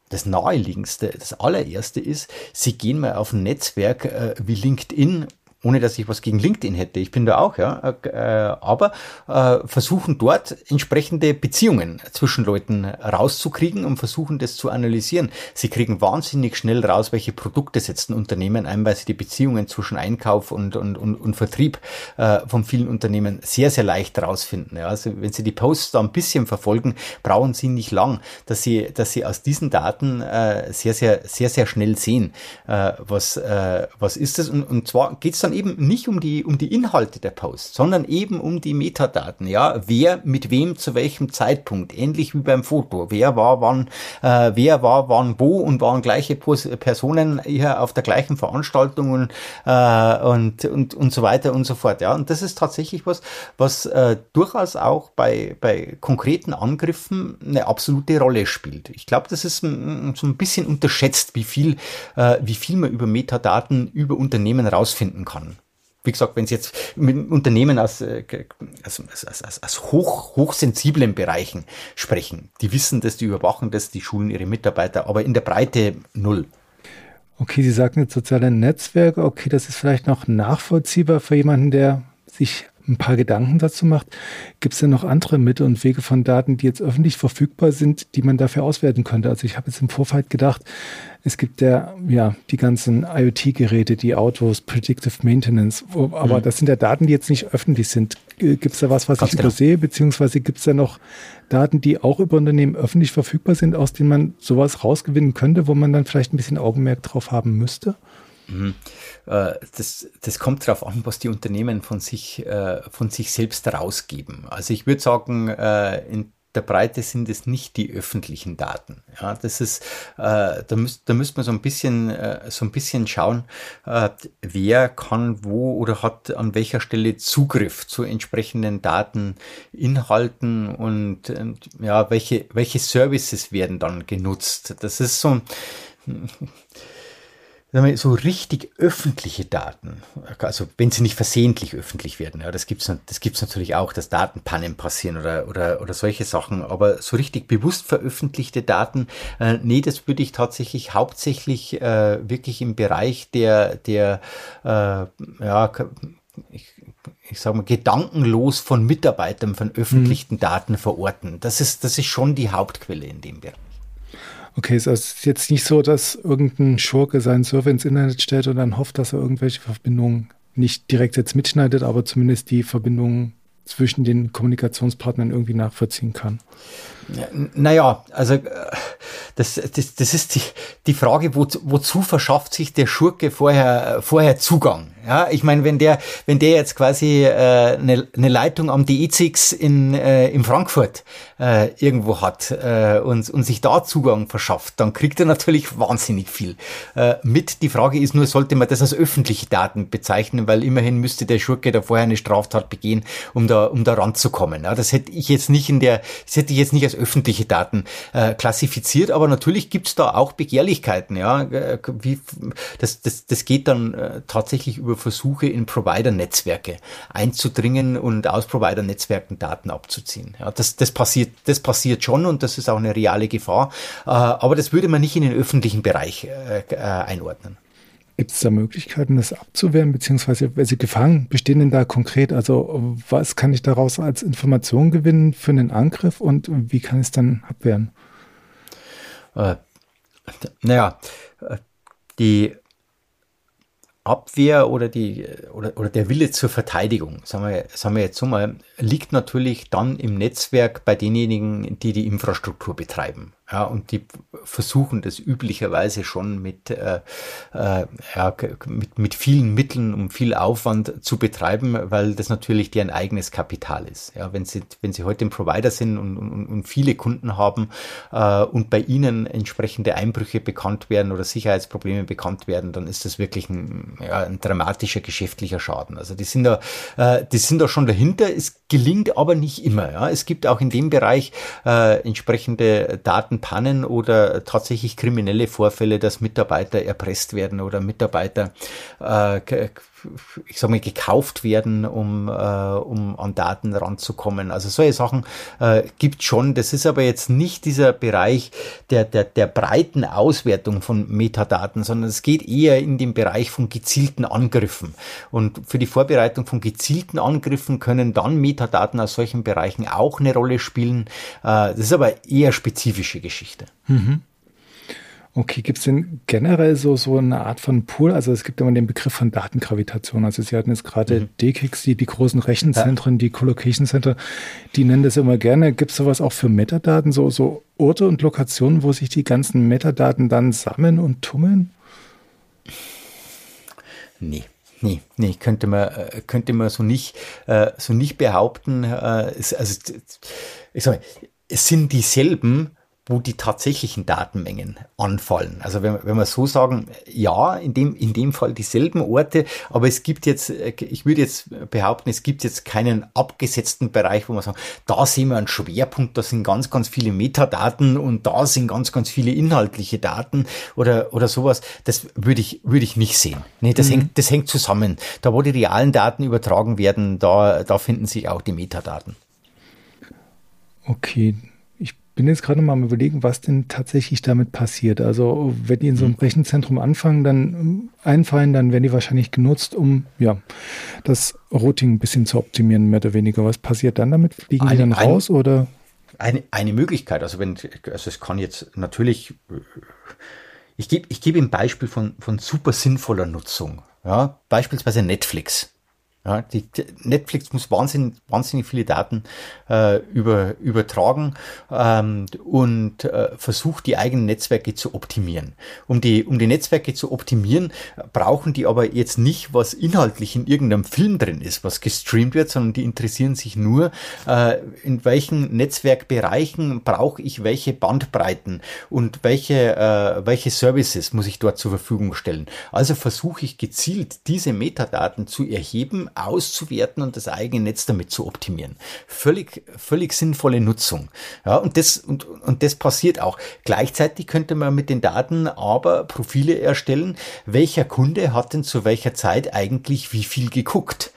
[SPEAKER 4] das naheliegendste, das allererste ist, Sie gehen mal auf ein Netzwerk äh, wie LinkedIn ohne dass ich was gegen LinkedIn hätte. Ich bin da auch, ja. Äh, aber äh, versuchen dort entsprechende Beziehungen zwischen Leuten rauszukriegen und versuchen das zu analysieren. Sie kriegen wahnsinnig schnell raus, welche Produkte setzen Unternehmen ein, weil sie die Beziehungen zwischen Einkauf und, und, und, und Vertrieb äh, von vielen Unternehmen sehr, sehr leicht rausfinden. Ja. Also wenn Sie die Posts da ein bisschen verfolgen, brauchen Sie nicht lang, dass Sie, dass Sie aus diesen Daten äh, sehr, sehr, sehr, sehr schnell sehen, äh, was, äh, was ist das. Und, und zwar geht es dann eben nicht um die, um die Inhalte der Posts, sondern eben um die Metadaten. Ja, wer mit wem zu welchem Zeitpunkt, ähnlich wie beim Foto. Wer war wann, äh, wer war wann wo und waren gleiche Personen hier auf der gleichen Veranstaltung und, äh, und, und, und so weiter und so fort. Ja, und das ist tatsächlich was, was äh, durchaus auch bei, bei konkreten Angriffen eine absolute Rolle spielt. Ich glaube, das ist so ein bisschen unterschätzt, wie viel, äh, wie viel man über Metadaten über Unternehmen rausfinden kann wie gesagt, wenn Sie jetzt mit Unternehmen aus, äh, aus, aus, aus, aus hoch, hochsensiblen Bereichen sprechen, die wissen das, die überwachen das, die schulen ihre Mitarbeiter, aber in der Breite null.
[SPEAKER 1] Okay, Sie sagten jetzt soziale Netzwerke, okay, das ist vielleicht noch nachvollziehbar für jemanden, der sich ein paar Gedanken dazu macht. Gibt es denn noch andere Mittel und Wege von Daten, die jetzt öffentlich verfügbar sind, die man dafür auswerten könnte? Also ich habe jetzt im Vorfeld gedacht, es gibt ja, ja die ganzen IoT-Geräte, die Autos, Predictive Maintenance, aber mhm. das sind ja Daten, die jetzt nicht öffentlich sind. Gibt es da was, was Ganz ich genau. übersehe, beziehungsweise gibt es da noch Daten, die auch über Unternehmen öffentlich verfügbar sind, aus denen man sowas rausgewinnen könnte, wo man dann vielleicht ein bisschen Augenmerk drauf haben müsste?
[SPEAKER 4] Mhm. Äh, das, das kommt darauf an, was die Unternehmen von sich, äh, von sich selbst rausgeben. Also ich würde sagen, äh, in der Breite sind es nicht die öffentlichen Daten. Ja, das ist, da müsste da müsst man so ein bisschen, so ein bisschen schauen, wer kann wo oder hat an welcher Stelle Zugriff zu entsprechenden Dateninhalten und, und ja, welche, welche Services werden dann genutzt. Das ist so, so richtig öffentliche Daten, also wenn sie nicht versehentlich öffentlich werden, ja, das gibt's das gibt's natürlich auch, dass Datenpannen passieren oder, oder, oder solche Sachen, aber so richtig bewusst veröffentlichte Daten, äh, nee, das würde ich tatsächlich hauptsächlich äh, wirklich im Bereich der, der äh, ja, ich, ich sage mal, gedankenlos von Mitarbeitern von öffentlichen mhm. Daten verorten. Das ist, das ist schon die Hauptquelle in dem Bereich.
[SPEAKER 1] Okay, es ist jetzt nicht so, dass irgendein Schurke seinen Server ins Internet stellt und dann hofft, dass er irgendwelche Verbindungen nicht direkt jetzt mitschneidet, aber zumindest die Verbindungen zwischen den Kommunikationspartnern irgendwie nachvollziehen kann.
[SPEAKER 4] Naja, also äh, das, das, das ist die, die Frage, wo, wozu verschafft sich der Schurke vorher, vorher Zugang? Ja, ich meine, wenn der, wenn der jetzt quasi äh, eine, eine Leitung am DE6 in, äh, in Frankfurt äh, irgendwo hat äh, und, und sich da Zugang verschafft, dann kriegt er natürlich wahnsinnig viel äh, mit. Die Frage ist nur, sollte man das als öffentliche Daten bezeichnen, weil immerhin müsste der Schurke da vorher eine Straftat begehen, um da, um da ranzukommen. Ja, das hätte ich jetzt nicht in der, das hätte ich jetzt nicht als öffentliche Daten äh, klassifiziert, aber natürlich gibt's da auch Begehrlichkeiten. Ja, äh, wie, das, das, das geht dann äh, tatsächlich über Versuche in Provider-Netzwerke einzudringen und aus Provider-Netzwerken Daten abzuziehen. Ja, das, das passiert, das passiert schon und das ist auch eine reale Gefahr. Äh, aber das würde man nicht in den öffentlichen Bereich äh, äh, einordnen.
[SPEAKER 1] Gibt es da Möglichkeiten, das abzuwehren, beziehungsweise welche Gefahren bestehen denn da konkret? Also was kann ich daraus als Information gewinnen für einen Angriff und wie kann ich es dann abwehren?
[SPEAKER 4] Äh, naja, die Abwehr oder die oder, oder der Wille zur Verteidigung, sagen wir, sagen wir jetzt so mal, liegt natürlich dann im Netzwerk bei denjenigen, die die Infrastruktur betreiben. Ja, und die versuchen das üblicherweise schon mit, äh, äh, ja, mit, mit vielen Mitteln und viel Aufwand zu betreiben, weil das natürlich deren eigenes Kapital ist. Ja, wenn sie, wenn sie heute ein Provider sind und, und, und viele Kunden haben äh, und bei ihnen entsprechende Einbrüche bekannt werden oder Sicherheitsprobleme bekannt werden, dann ist das wirklich ein, ja, ein dramatischer geschäftlicher Schaden. Also die sind da, äh, die sind da schon dahinter. Es gelingt aber nicht immer. Ja. Es gibt auch in dem Bereich äh, entsprechende Daten Pannen oder tatsächlich kriminelle Vorfälle, dass Mitarbeiter erpresst werden oder Mitarbeiter äh, ich sag mal, gekauft werden, um, äh, um an Daten ranzukommen. Also solche Sachen äh, gibt schon. Das ist aber jetzt nicht dieser Bereich der, der, der breiten Auswertung von Metadaten, sondern es geht eher in den Bereich von gezielten Angriffen. Und für die Vorbereitung von gezielten Angriffen können dann Metadaten aus solchen Bereichen auch eine Rolle spielen. Äh, das ist aber eher spezifische Geschichte. Mhm.
[SPEAKER 1] Okay, gibt es denn generell so, so eine Art von Pool? Also es gibt immer den Begriff von Datengravitation. Also Sie hatten jetzt gerade mhm. DKIX, die, die großen Rechenzentren, ja. die Collocation Center, die nennen das immer gerne. Gibt es sowas auch für Metadaten, so, so Orte und Lokationen, wo sich die ganzen Metadaten dann sammeln und tummeln?
[SPEAKER 4] Nee. Nee, nee, könnte man, äh, könnte man so nicht, äh, so nicht behaupten. Äh, also, ich sag mal, es sind dieselben wo die tatsächlichen Datenmengen anfallen. Also wenn, wenn wir so sagen, ja, in dem, in dem Fall dieselben Orte, aber es gibt jetzt, ich würde jetzt behaupten, es gibt jetzt keinen abgesetzten Bereich, wo man sagt, da sehen wir einen Schwerpunkt, da sind ganz, ganz viele Metadaten und da sind ganz, ganz viele inhaltliche Daten oder, oder sowas. Das würde ich, würde ich nicht sehen. Nee, das mhm. hängt, das hängt zusammen. Da, wo die realen Daten übertragen werden, da, da finden sich auch die Metadaten.
[SPEAKER 1] Okay, bin jetzt gerade mal am überlegen, was denn tatsächlich damit passiert. Also wenn die in so einem mhm. Rechenzentrum anfangen, dann einfallen, dann werden die wahrscheinlich genutzt, um ja das Routing ein bisschen zu optimieren, mehr oder weniger. Was passiert dann damit? Fliegen eine, die dann raus
[SPEAKER 4] eine,
[SPEAKER 1] oder?
[SPEAKER 4] Eine, eine Möglichkeit, also wenn, also es kann jetzt natürlich, ich gebe ich gebe ein Beispiel von, von super sinnvoller Nutzung. Ja, beispielsweise Netflix. Ja, die, Netflix muss wahnsinnig, wahnsinnig viele Daten äh, über, übertragen ähm, und äh, versucht, die eigenen Netzwerke zu optimieren. Um die, um die Netzwerke zu optimieren, brauchen die aber jetzt nicht, was inhaltlich in irgendeinem Film drin ist, was gestreamt wird, sondern die interessieren sich nur, äh, in welchen Netzwerkbereichen brauche ich welche Bandbreiten und welche, äh, welche Services muss ich dort zur Verfügung stellen. Also versuche ich gezielt, diese Metadaten zu erheben, auszuwerten und das eigene Netz damit zu optimieren. Völlig, völlig sinnvolle Nutzung. Ja, und das, und, und das passiert auch. Gleichzeitig könnte man mit den Daten aber Profile erstellen, welcher Kunde hat denn zu welcher Zeit eigentlich wie viel geguckt.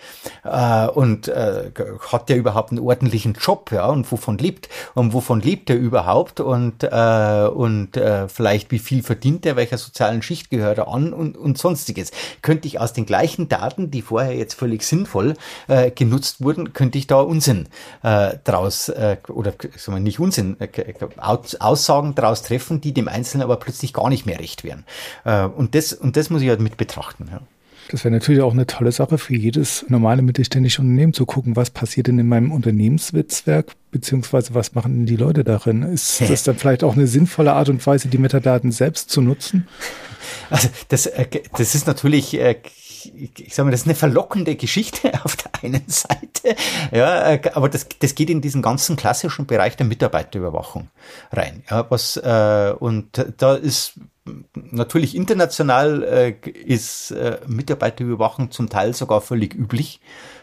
[SPEAKER 4] Äh, und äh, hat der überhaupt einen ordentlichen Job, ja, und wovon lebt und wovon lebt er überhaupt und, äh, und äh, vielleicht wie viel verdient er, welcher sozialen Schicht gehört er an und, und sonstiges. Könnte ich aus den gleichen Daten, die vorher jetzt völlig sinnvoll äh, genutzt wurden, könnte ich da Unsinn äh, draus äh, oder sagen wir nicht Unsinn, äh, Aussagen draus treffen, die dem Einzelnen aber plötzlich gar nicht mehr recht wären. Äh, und das und das muss ich halt mit betrachten. Ja.
[SPEAKER 1] Das wäre natürlich auch eine tolle Sache für jedes normale mittelständische Unternehmen zu gucken, was passiert denn in meinem Unternehmensnetzwerk, beziehungsweise was machen denn die Leute darin? Ist das dann vielleicht auch eine sinnvolle Art und Weise, die Metadaten selbst zu nutzen?
[SPEAKER 4] Also das, äh, das ist natürlich äh, ich sage mal, das ist eine verlockende Geschichte auf der einen Seite, ja, äh, aber das, das geht in diesen ganzen klassischen Bereich der Mitarbeiterüberwachung rein. Ja, was, äh, und da ist natürlich international äh, ist äh, Mitarbeiterüberwachung zum Teil sogar völlig üblich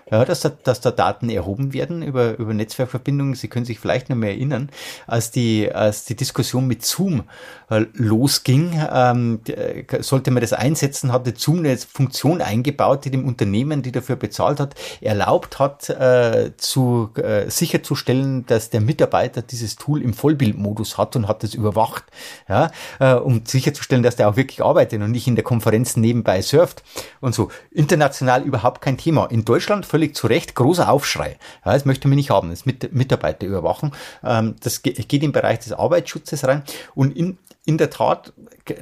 [SPEAKER 4] ja, dass, da, dass da Daten erhoben werden über, über Netzwerkverbindungen. Sie können sich vielleicht noch mehr erinnern, als die, als die Diskussion mit Zoom losging, ähm, äh, sollte man das einsetzen, hatte Zoom eine Funktion eingebaut, die dem Unternehmen, die dafür bezahlt hat, erlaubt hat, äh, zu äh, sicherzustellen, dass der Mitarbeiter dieses Tool im Vollbildmodus hat und hat das überwacht, ja, äh, um sicherzustellen, dass der auch wirklich arbeitet und nicht in der Konferenz nebenbei surft und so. International überhaupt kein Thema. In Deutschland völlig zu Recht großer Aufschrei. Ja, das möchte man nicht haben, das mit Mitarbeiterüberwachung. Ähm, das geht im Bereich des Arbeitsschutzes rein. Und in, in der Tat,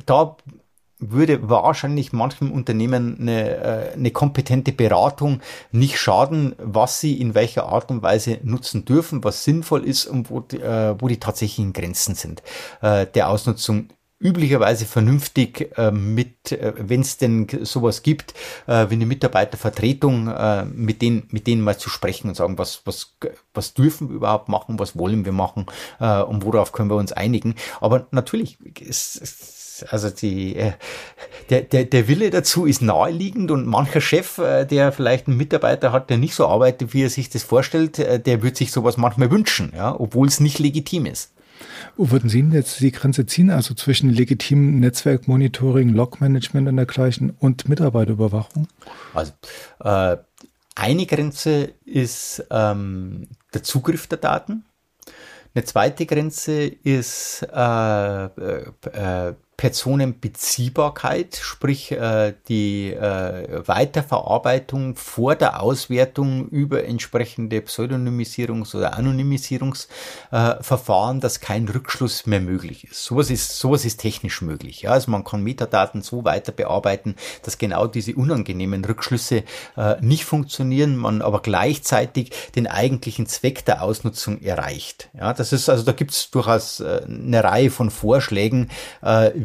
[SPEAKER 4] da würde wahrscheinlich manchem Unternehmen eine, äh, eine kompetente Beratung nicht schaden, was sie in welcher Art und Weise nutzen dürfen, was sinnvoll ist und wo die, äh, wo die tatsächlichen Grenzen sind. Äh, der Ausnutzung üblicherweise vernünftig äh, mit, äh, wenn es denn sowas gibt, äh, wie eine Mitarbeitervertretung, äh, mit denen, mit denen mal zu sprechen und sagen, was, was, was dürfen wir überhaupt machen, was wollen wir machen äh, und worauf können wir uns einigen. Aber natürlich, es, es, also die, äh, der, der, der Wille dazu ist naheliegend und mancher Chef, äh, der vielleicht einen Mitarbeiter hat, der nicht so arbeitet, wie er sich das vorstellt, äh, der wird sich sowas manchmal wünschen, ja, obwohl es nicht legitim ist.
[SPEAKER 1] Wo würden Sie jetzt die Grenze ziehen, also zwischen legitimem Netzwerkmonitoring, Logmanagement und dergleichen und Mitarbeiterüberwachung?
[SPEAKER 4] Also äh, eine Grenze ist ähm, der Zugriff der Daten. Eine zweite Grenze ist äh, äh Personenbeziehbarkeit, sprich äh, die äh, Weiterverarbeitung vor der Auswertung über entsprechende Pseudonymisierungs- oder Anonymisierungsverfahren, äh, dass kein Rückschluss mehr möglich ist. Sowas ist, sowas ist technisch möglich. Ja? Also man kann Metadaten so weiter bearbeiten, dass genau diese unangenehmen Rückschlüsse äh, nicht funktionieren, man aber gleichzeitig den eigentlichen Zweck der Ausnutzung erreicht. Ja, das ist also da gibt es durchaus äh, eine Reihe von Vorschlägen,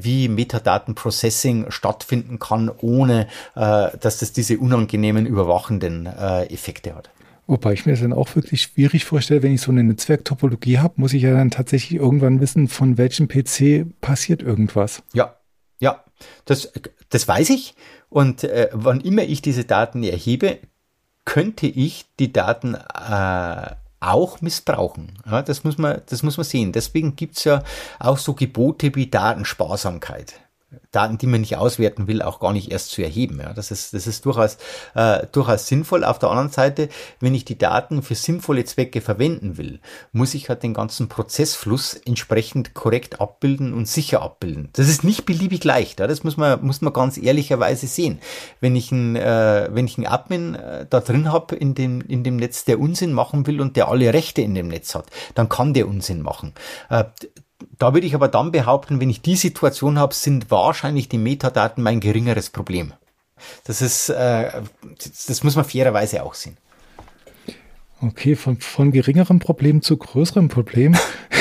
[SPEAKER 4] wie Metadatenprocessing stattfinden kann, ohne äh, dass das diese unangenehmen überwachenden äh, Effekte hat.
[SPEAKER 1] Wobei ich mir das dann auch wirklich schwierig vorstelle, wenn ich so eine Netzwerktopologie habe, muss ich ja dann tatsächlich irgendwann wissen, von welchem PC passiert irgendwas.
[SPEAKER 4] Ja, ja, das, das weiß ich. Und äh, wann immer ich diese Daten erhebe, könnte ich die Daten äh, auch missbrauchen. Ja, das, muss man, das muss man sehen. Deswegen gibt's ja auch so Gebote wie Datensparsamkeit. Daten, die man nicht auswerten will, auch gar nicht erst zu erheben. Ja, das ist, das ist durchaus, äh, durchaus sinnvoll. Auf der anderen Seite, wenn ich die Daten für sinnvolle Zwecke verwenden will, muss ich halt den ganzen Prozessfluss entsprechend korrekt abbilden und sicher abbilden. Das ist nicht beliebig leicht. Ja, das muss man, muss man ganz ehrlicherweise sehen. Wenn ich ein, äh, wenn ich einen Admin äh, da drin habe in dem, in dem Netz, der Unsinn machen will und der alle Rechte in dem Netz hat, dann kann der Unsinn machen. Äh, da würde ich aber dann behaupten, wenn ich die Situation habe, sind wahrscheinlich die Metadaten mein geringeres Problem. Das ist, äh, das muss man fairerweise auch sehen.
[SPEAKER 1] Okay, von, von geringerem Problem zu größerem Problem.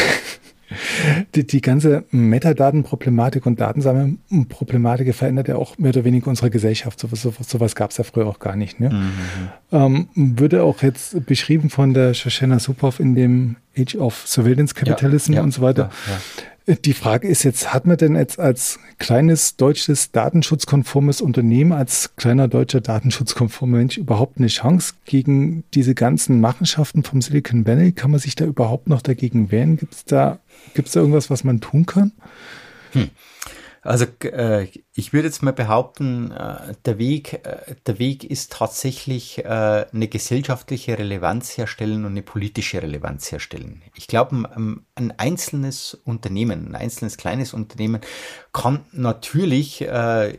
[SPEAKER 1] die, die ganze Metadatenproblematik und Datensammelproblematik verändert ja auch mehr oder weniger unsere Gesellschaft. So, so, sowas gab es ja früher auch gar nicht. Ne? Mhm. Ähm, würde auch jetzt beschrieben von der Shoshana Supov in dem Age of Surveillance Capitalism ja, ja, und so weiter. Ja, die Frage ist jetzt, hat man denn jetzt als kleines deutsches datenschutzkonformes Unternehmen, als kleiner deutscher datenschutzkonformer Mensch überhaupt eine Chance gegen diese ganzen Machenschaften vom Silicon Valley? Kann man sich da überhaupt noch dagegen wehren? Gibt es da, gibt's da irgendwas, was man tun kann? Hm.
[SPEAKER 4] Also äh, ich würde jetzt mal behaupten, äh, der Weg, äh, der Weg ist tatsächlich äh, eine gesellschaftliche Relevanz herstellen und eine politische Relevanz herstellen. Ich glaube, ein, ein einzelnes Unternehmen, ein einzelnes kleines Unternehmen kann natürlich,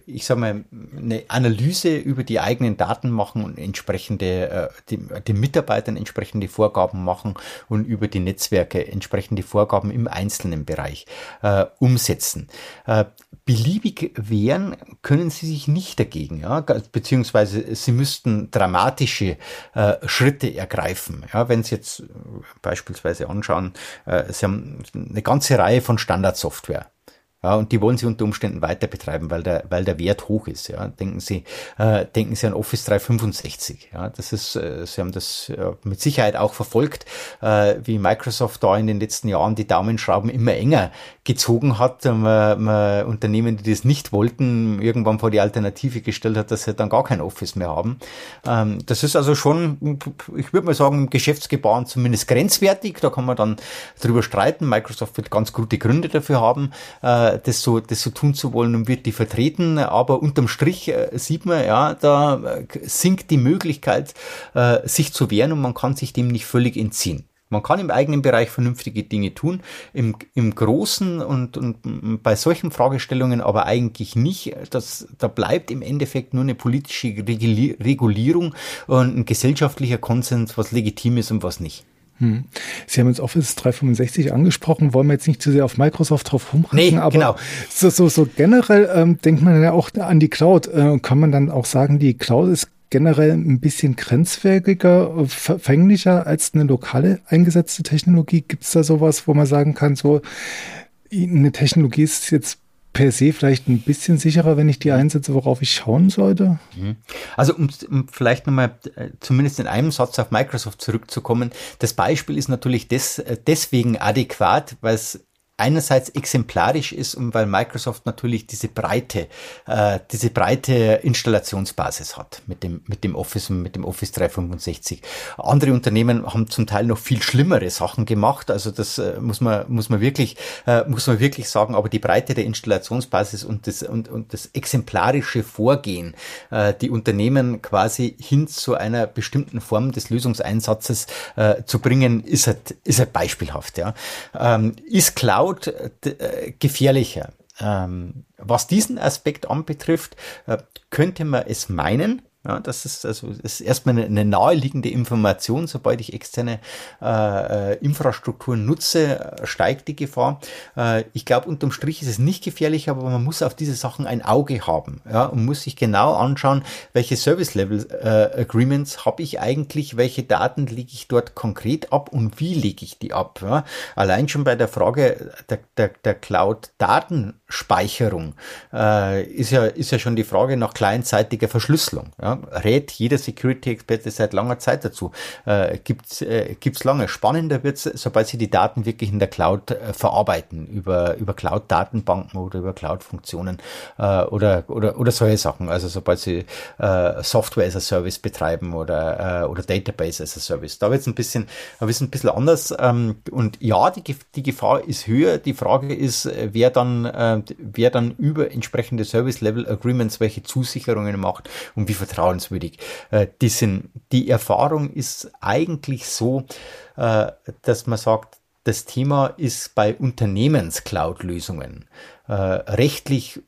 [SPEAKER 4] ich sage mal, eine Analyse über die eigenen Daten machen und entsprechende, den Mitarbeitern entsprechende Vorgaben machen und über die Netzwerke entsprechende Vorgaben im einzelnen Bereich umsetzen. Beliebig wäre wehren können sie sich nicht dagegen, ja, beziehungsweise sie müssten dramatische äh, Schritte ergreifen. Ja, wenn Sie jetzt äh, beispielsweise anschauen, äh, Sie haben eine ganze Reihe von Standardsoftware. Ja, und die wollen sie unter Umständen weiter betreiben, weil der, weil der Wert hoch ist. Ja. Denken Sie, äh, denken Sie an Office 365. Ja, das ist, äh, Sie haben das äh, mit Sicherheit auch verfolgt, äh, wie Microsoft da in den letzten Jahren die Daumenschrauben immer enger gezogen hat. Man, man Unternehmen, die das nicht wollten, irgendwann vor die Alternative gestellt hat, dass sie dann gar kein Office mehr haben. Ähm, das ist also schon, ich würde mal sagen, im Geschäftsgebaren zumindest grenzwertig. Da kann man dann drüber streiten. Microsoft wird ganz gute Gründe dafür haben. Äh, das so, das so tun zu wollen und wird die vertreten. Aber unterm Strich äh, sieht man, ja, da äh, sinkt die Möglichkeit, äh, sich zu wehren und man kann sich dem nicht völlig entziehen. Man kann im eigenen Bereich vernünftige Dinge tun, im, im Großen und, und bei solchen Fragestellungen aber eigentlich nicht. Das, da bleibt im Endeffekt nur eine politische Regulierung und ein gesellschaftlicher Konsens, was legitim ist und was nicht.
[SPEAKER 1] Hm. Sie haben jetzt Office 365 angesprochen, wollen wir jetzt nicht zu sehr auf Microsoft drauf rumhacken,
[SPEAKER 4] nee,
[SPEAKER 1] aber
[SPEAKER 4] genau.
[SPEAKER 1] so, so, so generell ähm, denkt man ja auch an die Cloud. Äh, kann man dann auch sagen, die Cloud ist generell ein bisschen grenzwertiger, verfänglicher als eine lokale eingesetzte Technologie? Gibt es da sowas, wo man sagen kann, so eine Technologie ist jetzt per se vielleicht ein bisschen sicherer, wenn ich die einsetze, worauf ich schauen sollte?
[SPEAKER 4] Mhm. Also um, um vielleicht nochmal äh, zumindest in einem Satz auf Microsoft zurückzukommen, das Beispiel ist natürlich des, äh, deswegen adäquat, weil es einerseits exemplarisch ist und weil Microsoft natürlich diese breite, äh, diese breite Installationsbasis hat mit dem, mit dem Office und mit dem Office 365. Andere Unternehmen haben zum Teil noch viel schlimmere Sachen gemacht. Also das äh, muss man, muss man wirklich, äh, muss man wirklich sagen. Aber die Breite der Installationsbasis und das, und, und das exemplarische Vorgehen, äh, die Unternehmen quasi hin zu einer bestimmten Form des Lösungseinsatzes äh, zu bringen, ist halt, ist halt beispielhaft, ja. Ähm, ist Cloud Cloud äh, gefährlicher. Ähm, was diesen Aspekt anbetrifft, äh, könnte man es meinen, ja, das ist also das ist erstmal eine, eine naheliegende Information. Sobald ich externe äh, äh Infrastrukturen nutze, steigt die Gefahr. Äh, ich glaube, unterm Strich ist es nicht gefährlich, aber man muss auf diese Sachen ein Auge haben ja, und muss sich genau anschauen, welche Service-Level-Agreements äh, habe ich eigentlich, welche Daten lege ich dort konkret ab und wie lege ich die ab. Ja. Allein schon bei der Frage der, der, der Cloud-Datenspeicherung äh, ist, ja, ist ja schon die Frage nach kleinzeitiger Verschlüsselung. Ja, rät jeder Security-Experte seit langer Zeit dazu. Äh, gibt's äh, gibt's lange. Spannender wird's, sobald Sie die Daten wirklich in der Cloud äh, verarbeiten, über, über Cloud-Datenbanken oder über Cloud-Funktionen äh, oder, oder, oder solche Sachen. Also sobald Sie äh, Software as a Service betreiben oder, äh, oder Database as a Service. Da wird's ein bisschen, da wird's ein bisschen anders. Ähm, und ja, die, die Gefahr ist höher. Die Frage ist, äh, wer dann, äh, wer dann über entsprechende Service-Level-Agreements welche Zusicherungen macht und wie vertrauenswürdig äh, die sind. Die Erfahrung ist eigentlich so, äh, dass man sagt, das Thema ist bei Unternehmens-Cloud-Lösungen äh, rechtlich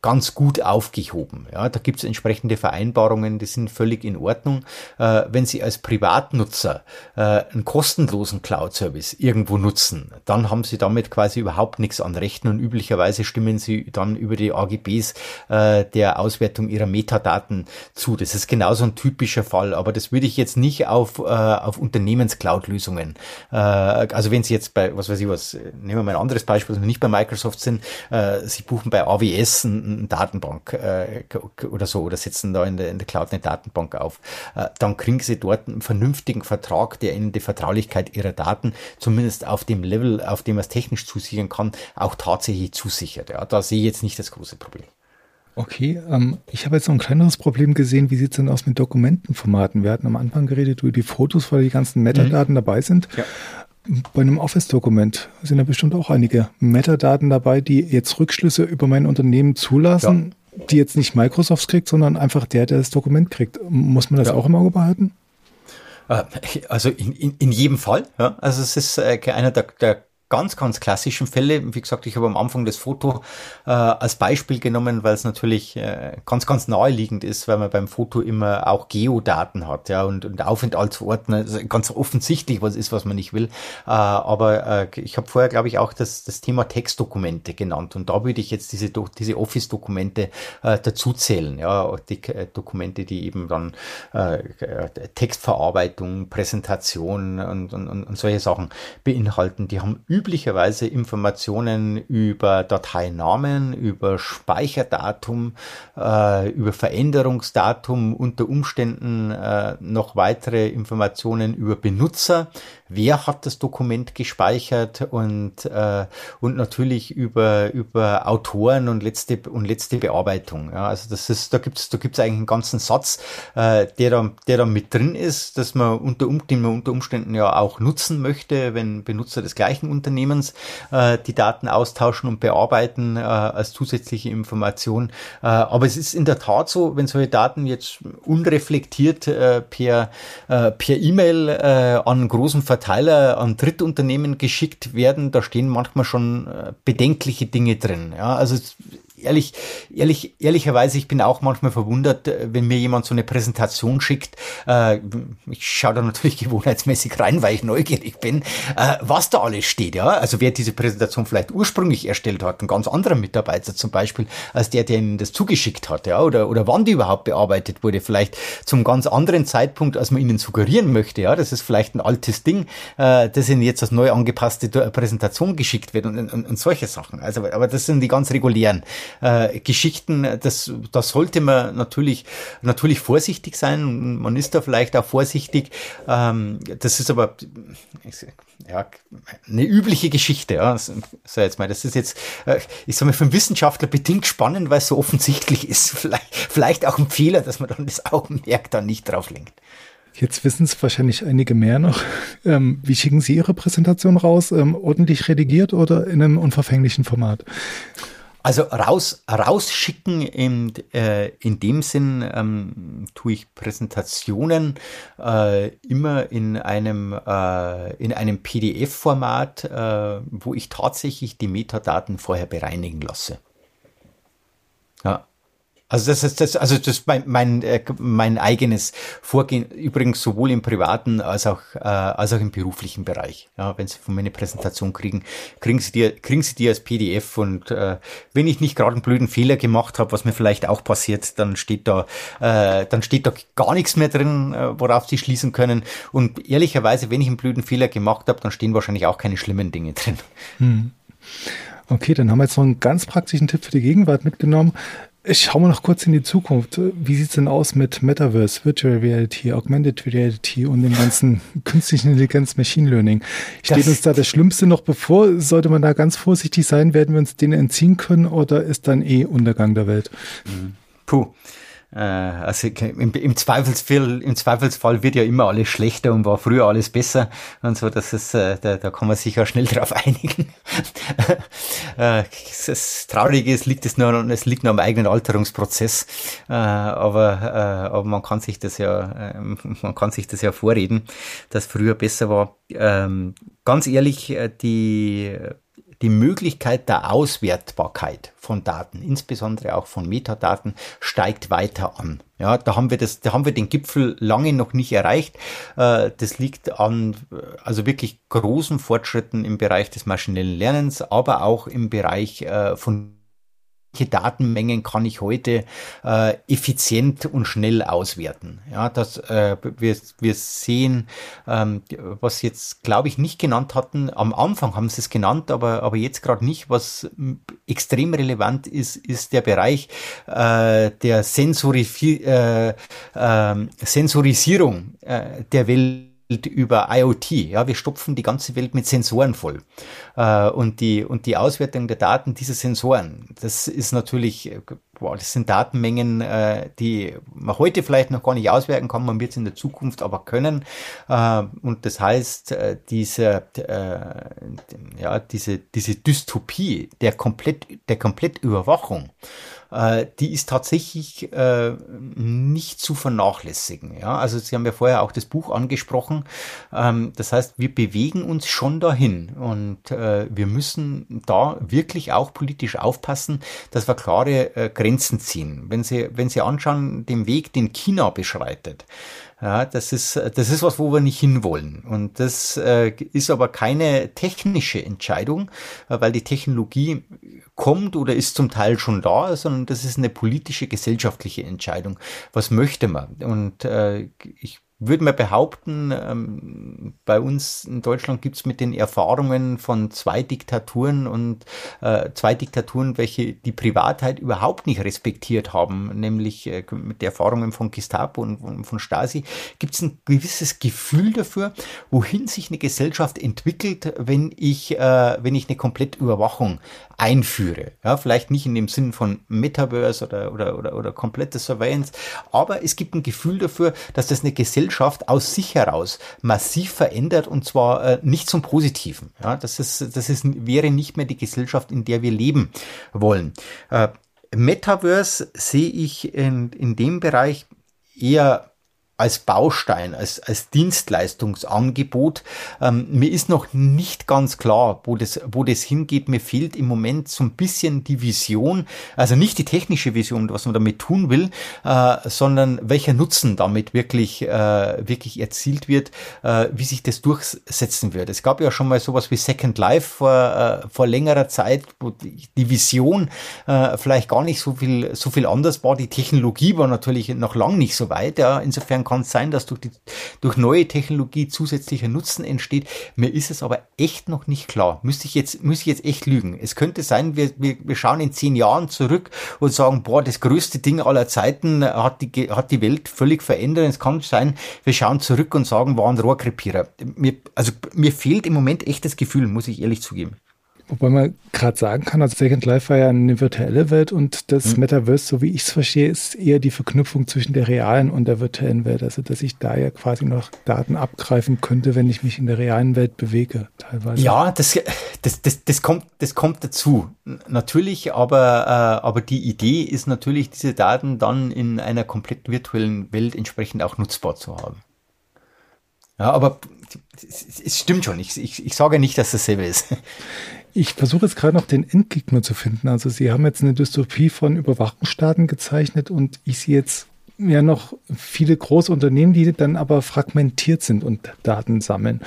[SPEAKER 4] ganz gut aufgehoben. Ja, da gibt es entsprechende Vereinbarungen, die sind völlig in Ordnung. Äh, wenn Sie als Privatnutzer äh, einen kostenlosen Cloud-Service irgendwo nutzen, dann haben Sie damit quasi überhaupt nichts an Rechten und üblicherweise stimmen Sie dann über die AGBs äh, der Auswertung Ihrer Metadaten zu. Das ist genauso ein typischer Fall, aber das würde ich jetzt nicht auf, äh, auf Unternehmens-Cloud-Lösungen. Äh, also wenn Sie jetzt bei, was weiß ich was, nehmen wir mal ein anderes Beispiel, wenn wir nicht bei Microsoft sind, äh, Sie buchen bei AWS AWS eine Datenbank äh, oder so oder setzen da in der, in der Cloud eine Datenbank auf, äh, dann kriegen sie dort einen vernünftigen Vertrag, der ihnen die Vertraulichkeit ihrer Daten zumindest auf dem Level, auf dem man es technisch zusichern kann, auch tatsächlich zusichert. Ja, da sehe ich jetzt nicht das große Problem.
[SPEAKER 1] Okay, ähm, ich habe jetzt noch ein kleineres Problem gesehen. Wie sieht es denn aus mit Dokumentenformaten? Wir hatten am Anfang geredet über die Fotos, weil die ganzen Metadaten mhm. dabei sind. Ja. Bei einem Office-Dokument sind ja bestimmt auch einige Metadaten dabei, die jetzt Rückschlüsse über mein Unternehmen zulassen, ja. die jetzt nicht Microsoft kriegt, sondern einfach der, der das Dokument kriegt. Muss man das ja. auch im Auge behalten?
[SPEAKER 4] Äh, also in, in, in jedem Fall. Ja. Also es ist äh, einer der, der ganz, ganz klassischen Fälle. Wie gesagt, ich habe am Anfang das Foto äh, als Beispiel genommen, weil es natürlich äh, ganz, ganz naheliegend ist, weil man beim Foto immer auch Geodaten hat, ja, und, und Aufenthaltsorten, also ganz offensichtlich was ist, was man nicht will. Äh, aber äh, ich habe vorher, glaube ich, auch das, das Thema Textdokumente genannt und da würde ich jetzt diese, diese Office-Dokumente äh, dazu zählen, ja, die äh, Dokumente, die eben dann äh, Textverarbeitung, Präsentation und, und, und solche Sachen beinhalten. Die haben üblicherweise Informationen über Dateinamen, über Speicherdatum, äh, über Veränderungsdatum, unter Umständen äh, noch weitere Informationen über Benutzer, wer hat das Dokument gespeichert und, äh, und natürlich über, über Autoren und letzte, und letzte Bearbeitung. Ja, also das ist, da gibt's da gibt's eigentlich einen ganzen Satz, äh, der, da, der da mit drin ist, dass man unter, den man unter Umständen ja auch nutzen möchte, wenn Benutzer des gleichen Unternehmens äh, die Daten austauschen und bearbeiten äh, als zusätzliche Information. Äh, aber es ist in der Tat so, wenn solche Daten jetzt unreflektiert äh, per äh, per E-Mail äh, an großen Ver Verteiler an Drittunternehmen geschickt werden, da stehen manchmal schon äh, bedenkliche Dinge drin. Ja, also ehrlich, ehrlich, ehrlicherweise, ich bin auch manchmal verwundert, äh, wenn mir jemand so eine Präsentation schickt. Äh, ich schaue da natürlich gewohnheitsmäßig rein, weil ich neugierig bin, äh, was da alles steht. Ja, also wer diese Präsentation vielleicht ursprünglich erstellt hat, ein ganz anderer Mitarbeiter zum Beispiel, als der, der ihnen das zugeschickt hat, ja, oder oder wann die überhaupt bearbeitet wurde, vielleicht zum ganz anderen Zeitpunkt, als man ihnen suggerieren möchte. Ja, das ist vielleicht ein altes Ding, äh, das ihnen jetzt als neu angepasste Präsentation geschickt wird und, und, und solche Sachen. Also, aber das sind die ganz regulären äh, Geschichten, das, das sollte man natürlich, natürlich vorsichtig sein. Man ist da vielleicht auch vorsichtig. Ähm, das ist aber ja, eine übliche Geschichte. Ja. So jetzt mal, das ist jetzt, äh, ich sage mal, für einen Wissenschaftler bedingt spannend, weil es so offensichtlich ist. Vielleicht, vielleicht auch ein Fehler, dass man dann das Augenmerk da nicht drauf lenkt.
[SPEAKER 1] Jetzt wissen es wahrscheinlich einige mehr noch. Ähm, wie schicken Sie Ihre Präsentation raus? Ähm, ordentlich redigiert oder in einem unverfänglichen Format?
[SPEAKER 4] Also raus, rausschicken in, äh, in dem Sinn ähm, tue ich Präsentationen äh, immer in einem, äh, in einem PDF-Format, äh, wo ich tatsächlich die Metadaten vorher bereinigen lasse. Ja. Also das ist das, also das ist mein, mein, äh, mein eigenes Vorgehen, übrigens sowohl im privaten als auch, äh, als auch im beruflichen Bereich. Ja, wenn Sie von mir eine Präsentation kriegen, kriegen Sie die, kriegen Sie die als PDF und äh, wenn ich nicht gerade einen blöden Fehler gemacht habe, was mir vielleicht auch passiert, dann steht da, äh, dann steht da gar nichts mehr drin, äh, worauf Sie schließen können. Und ehrlicherweise, wenn ich einen blöden Fehler gemacht habe, dann stehen wahrscheinlich auch keine schlimmen Dinge drin. Hm.
[SPEAKER 1] Okay, dann haben wir jetzt noch einen ganz praktischen Tipp für die Gegenwart mitgenommen. Ich schaue mal noch kurz in die Zukunft. Wie sieht es denn aus mit Metaverse, Virtual Reality, Augmented Reality und dem ganzen künstlichen Intelligenz, Machine Learning? Steht das uns da das Schlimmste noch bevor? Sollte man da ganz vorsichtig sein? Werden wir uns denen entziehen können oder ist dann eh Untergang der Welt?
[SPEAKER 4] Puh. Äh, also im, im, Zweifelsfall, im Zweifelsfall wird ja immer alles schlechter und war früher alles besser und so, das ist, äh, da, da kann man sich ja schnell drauf einigen. äh, das Traurige ist, liegt es nur, es liegt nur am eigenen Alterungsprozess, äh, aber, äh, aber man kann sich das ja, äh, man kann sich das ja vorreden, dass früher besser war. Ähm, ganz ehrlich, äh, die die Möglichkeit der Auswertbarkeit von Daten, insbesondere auch von Metadaten, steigt weiter an. Ja, da haben wir das, da haben wir den Gipfel lange noch nicht erreicht. Äh, das liegt an, also wirklich großen Fortschritten im Bereich des maschinellen Lernens, aber auch im Bereich äh, von Datenmengen kann ich heute äh, effizient und schnell auswerten. Ja, dass äh, wir, wir sehen, ähm, was jetzt glaube ich nicht genannt hatten. Am Anfang haben sie es genannt, aber aber jetzt gerade nicht. Was extrem relevant ist, ist der Bereich äh, der Sensori äh, äh, Sensorisierung äh, der Welt über IoT. Ja, wir stopfen die ganze Welt mit Sensoren voll. Äh, und die, und die Auswertung der Daten dieser Sensoren, das ist natürlich, wow, das sind Datenmengen, äh, die man heute vielleicht noch gar nicht auswerten kann, man wird es in der Zukunft aber können. Äh, und das heißt, äh, diese, äh, ja, diese, diese Dystopie der komplett, der Komplettüberwachung, äh, die ist tatsächlich äh, nicht zu vernachlässigen. Ja, also Sie haben ja vorher auch das Buch angesprochen. Ähm, das heißt, wir bewegen uns schon dahin und äh, wir müssen da wirklich auch politisch aufpassen, dass wir klare äh, Grenzen ziehen. Wenn Sie, wenn Sie anschauen, den Weg, den China beschreitet, ja, das ist, das ist was, wo wir nicht hinwollen. Und das äh, ist aber keine technische Entscheidung, weil die Technologie kommt oder ist zum Teil schon da, sondern das ist eine politische, gesellschaftliche Entscheidung. Was möchte man? Und äh, ich würde mal behaupten, ähm, bei uns in Deutschland gibt's mit den Erfahrungen von zwei Diktaturen und äh, zwei Diktaturen, welche die Privatheit überhaupt nicht respektiert haben, nämlich äh, mit den Erfahrungen von Gestapo und von, von Stasi, gibt's ein gewisses Gefühl dafür, wohin sich eine Gesellschaft entwickelt, wenn ich, äh, wenn ich eine Komplettüberwachung einführe. Ja, vielleicht nicht in dem Sinn von Metaverse oder, oder, oder, oder komplette Surveillance, aber es gibt ein Gefühl dafür, dass das eine Gesellschaft aus sich heraus massiv verändert und zwar äh, nicht zum Positiven. Ja, das ist, das ist, wäre nicht mehr die Gesellschaft, in der wir leben wollen. Äh, Metaverse sehe ich in, in dem Bereich eher als Baustein, als, als Dienstleistungsangebot. Ähm, mir ist noch nicht ganz klar, wo das, wo das hingeht. Mir fehlt im Moment so ein bisschen die Vision, also nicht die technische Vision, was man damit tun will, äh, sondern welcher Nutzen damit wirklich, äh, wirklich erzielt wird, äh, wie sich das durchsetzen wird. Es gab ja schon mal sowas wie Second Life vor, äh, vor längerer Zeit, wo die Vision äh, vielleicht gar nicht so viel, so viel anders war. Die Technologie war natürlich noch lang nicht so weit. Ja. Insofern kann sein, dass durch, die, durch neue Technologie zusätzlicher Nutzen entsteht. Mir ist es aber echt noch nicht klar. Müsste ich jetzt, müsste ich jetzt echt lügen. Es könnte sein, wir, wir, wir schauen in zehn Jahren zurück und sagen, boah, das größte Ding aller Zeiten hat die, hat die Welt völlig verändert. Es kann sein, wir schauen zurück und sagen, war ein Rohrkrepierer. Mir, also mir fehlt im Moment echt das Gefühl, muss ich ehrlich zugeben.
[SPEAKER 1] Wobei man gerade sagen kann, also Second Life war ja eine virtuelle Welt und das mhm. Metaverse, so wie ich es verstehe, ist eher die Verknüpfung zwischen der realen und der virtuellen Welt. Also dass ich da ja quasi noch Daten abgreifen könnte, wenn ich mich in der realen Welt bewege, teilweise.
[SPEAKER 4] Ja, das, das, das, das, kommt, das kommt dazu. Natürlich, aber, äh, aber die Idee ist natürlich, diese Daten dann in einer komplett virtuellen Welt entsprechend auch nutzbar zu haben. Ja, aber es, es stimmt schon. Ich, ich, ich sage nicht, dass dasselbe ist.
[SPEAKER 1] Ich versuche jetzt gerade noch den Endgegner zu finden. Also Sie haben jetzt eine Dystopie von Überwachungsstaaten gezeichnet und ich sehe jetzt ja noch viele große Unternehmen, die dann aber fragmentiert sind und Daten sammeln.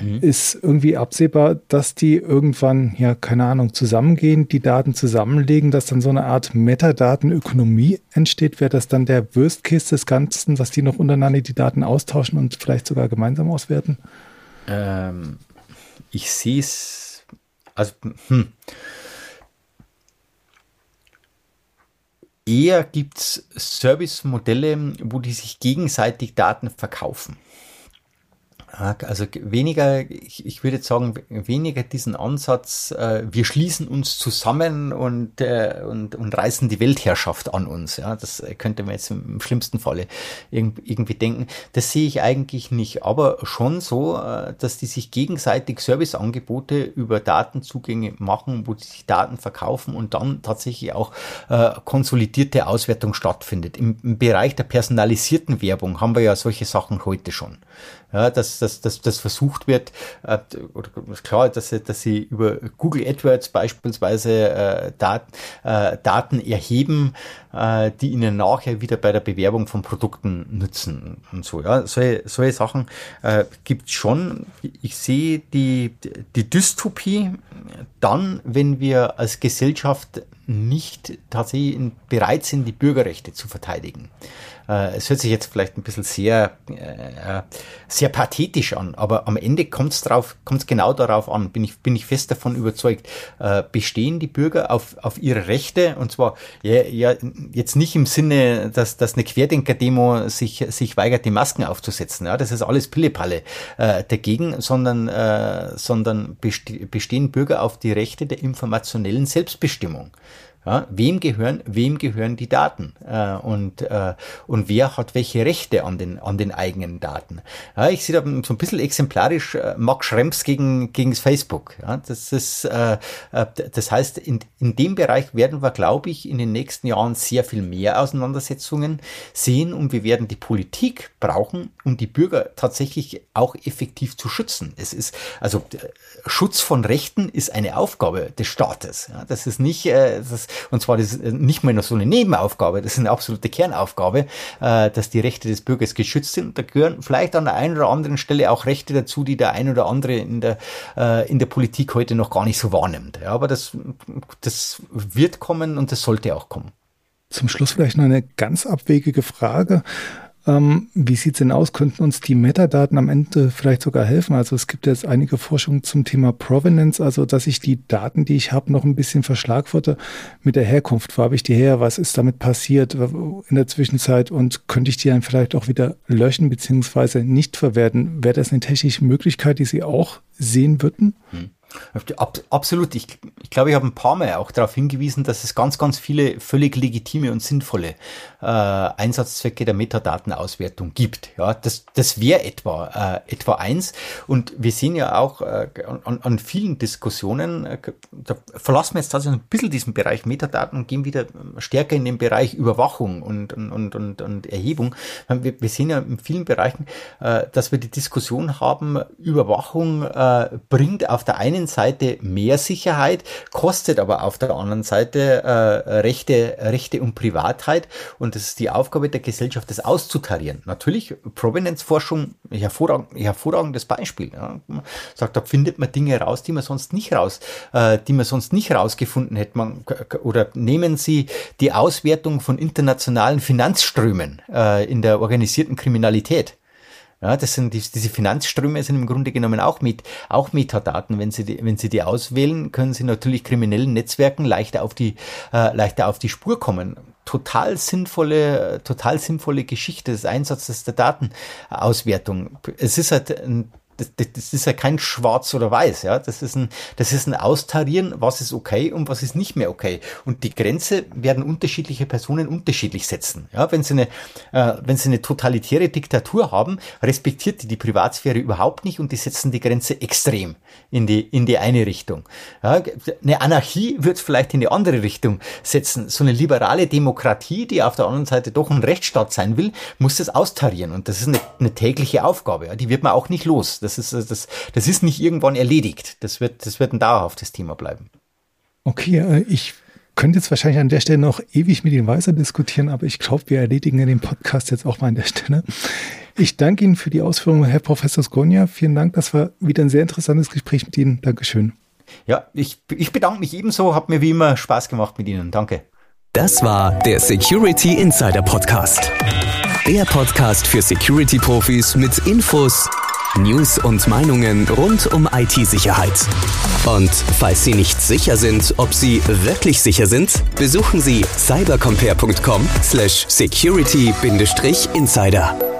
[SPEAKER 1] Mhm. Ist irgendwie absehbar, dass die irgendwann, ja, keine Ahnung, zusammengehen, die Daten zusammenlegen, dass dann so eine Art Metadatenökonomie entsteht? Wäre das dann der Worst Case des Ganzen, dass die noch untereinander die Daten austauschen und vielleicht sogar gemeinsam auswerten?
[SPEAKER 4] Ähm, ich sehe es also, hm. Eher gibt es Service-Modelle, wo die sich gegenseitig Daten verkaufen. Also weniger, ich, ich würde sagen, weniger diesen Ansatz, äh, wir schließen uns zusammen und, äh, und, und reißen die Weltherrschaft an uns. Ja, das könnte man jetzt im schlimmsten Falle irgendwie denken. Das sehe ich eigentlich nicht, aber schon so, äh, dass die sich gegenseitig Serviceangebote über Datenzugänge machen, wo die sich Daten verkaufen und dann tatsächlich auch äh, konsolidierte Auswertung stattfindet. Im, Im Bereich der personalisierten Werbung haben wir ja solche Sachen heute schon ja, dass, dass, dass, dass versucht wird, äh, oder klar, dass sie, dass sie über Google AdWords beispielsweise äh, Daten, äh, Daten erheben, äh, die ihnen nachher wieder bei der Bewerbung von Produkten nützen und so. Ja, solche, solche Sachen äh, gibt schon. Ich sehe die, die Dystopie dann, wenn wir als Gesellschaft nicht tatsächlich bereit sind, die Bürgerrechte zu verteidigen. Äh, es hört sich jetzt vielleicht ein bisschen sehr, äh, sehr pathetisch an, aber am Ende kommt es genau darauf an, bin ich, bin ich fest davon überzeugt, äh, bestehen die Bürger auf, auf ihre Rechte und zwar ja, ja jetzt nicht im Sinne, dass, dass eine Querdenker-Demo sich, sich weigert, die Masken aufzusetzen. Ja, das ist alles Pillepalle äh, dagegen, sondern, äh, sondern bestehen Bürger auf die Rechte der informationellen Selbstbestimmung. Ja, wem gehören, wem gehören die Daten? Äh, und, äh, und wer hat welche Rechte an den, an den eigenen Daten? Ja, ich sehe da so ein bisschen exemplarisch äh, Max Schrems gegen, gegen Facebook. Ja, das ist, äh, äh, das heißt, in, in dem Bereich werden wir, glaube ich, in den nächsten Jahren sehr viel mehr Auseinandersetzungen sehen und wir werden die Politik brauchen, um die Bürger tatsächlich auch effektiv zu schützen. Es ist, also Schutz von Rechten ist eine Aufgabe des Staates. Ja, das ist nicht, äh, das, und zwar das ist nicht mal nur so eine Nebenaufgabe, das ist eine absolute Kernaufgabe, äh, dass die Rechte des Bürgers geschützt sind. Und da gehören vielleicht an der einen oder anderen Stelle auch Rechte dazu, die der ein oder andere in der, äh, in der Politik heute noch gar nicht so wahrnimmt. Ja, aber das, das wird kommen und das sollte auch kommen.
[SPEAKER 1] Zum Schluss vielleicht noch eine ganz abwegige Frage. Ähm, wie sieht's denn aus? Könnten uns die Metadaten am Ende vielleicht sogar helfen? Also es gibt jetzt einige Forschungen zum Thema Provenance, also dass ich die Daten, die ich habe, noch ein bisschen verschlagworte mit der Herkunft. Wo habe ich die her? Was ist damit passiert in der Zwischenzeit? Und könnte ich die dann vielleicht auch wieder löschen beziehungsweise nicht verwerten? Wäre das eine technische Möglichkeit, die Sie auch sehen würden? Hm.
[SPEAKER 4] Absolut. Ich, ich glaube, ich habe ein paar Mal auch darauf hingewiesen, dass es ganz, ganz viele völlig legitime und sinnvolle äh, Einsatzzwecke der Metadatenauswertung gibt. Ja, das, das wäre etwa, äh, etwa eins. Und wir sehen ja auch äh, an, an vielen Diskussionen, äh, da verlassen wir jetzt tatsächlich ein bisschen diesen Bereich Metadaten und gehen wieder stärker in den Bereich Überwachung und, und, und, und Erhebung. Wir, wir sehen ja in vielen Bereichen, äh, dass wir die Diskussion haben, Überwachung äh, bringt auf der einen Seite mehr Sicherheit, kostet aber auf der anderen Seite äh, Rechte, Rechte und Privatheit. Und das ist die Aufgabe der Gesellschaft, das auszutarieren. Natürlich, Provenance-Forschung, hervorragend, hervorragendes Beispiel. Ja. Sagt, da findet man Dinge raus, die man sonst nicht raus, äh, die man sonst nicht rausgefunden hätte. Man, oder nehmen Sie die Auswertung von internationalen Finanzströmen äh, in der organisierten Kriminalität. Ja, das sind die, diese Finanzströme sind im Grunde genommen auch mit auch Metadaten. Wenn Sie die, wenn Sie die auswählen, können Sie natürlich kriminellen Netzwerken leichter auf die äh, leichter auf die Spur kommen total sinnvolle, total sinnvolle Geschichte des Einsatzes der Datenauswertung. Es ist halt ein das, das ist ja kein Schwarz oder Weiß, ja. Das ist ein, das ist ein Austarieren, was ist okay und was ist nicht mehr okay. Und die Grenze werden unterschiedliche Personen unterschiedlich setzen. Ja, wenn sie eine, äh, wenn sie eine totalitäre Diktatur haben, respektiert die die Privatsphäre überhaupt nicht und die setzen die Grenze extrem in die, in die eine Richtung. Ja, eine Anarchie wird vielleicht in die andere Richtung setzen. So eine liberale Demokratie, die auf der anderen Seite doch ein Rechtsstaat sein will, muss das austarieren. Und das ist eine, eine tägliche Aufgabe. Ja. Die wird man auch nicht los. Das ist, das, das ist nicht irgendwann erledigt. Das wird, das wird ein dauerhaftes Thema bleiben.
[SPEAKER 1] Okay, äh, ich könnte jetzt wahrscheinlich an der Stelle noch ewig mit Ihnen weiter diskutieren, aber ich glaube, wir erledigen den Podcast jetzt auch mal an der Stelle. Ich danke Ihnen für die Ausführungen, Herr Professor Skonja. Vielen Dank, das war wieder ein sehr interessantes Gespräch mit Ihnen. Dankeschön.
[SPEAKER 4] Ja, ich, ich bedanke mich ebenso. Hat mir wie immer Spaß gemacht mit Ihnen. Danke.
[SPEAKER 2] Das war der Security Insider Podcast. Der Podcast für Security-Profis mit Infos, News und Meinungen rund um IT-Sicherheit. Und falls Sie nicht sicher sind, ob Sie wirklich sicher sind, besuchen Sie cybercompare.com slash security-insider.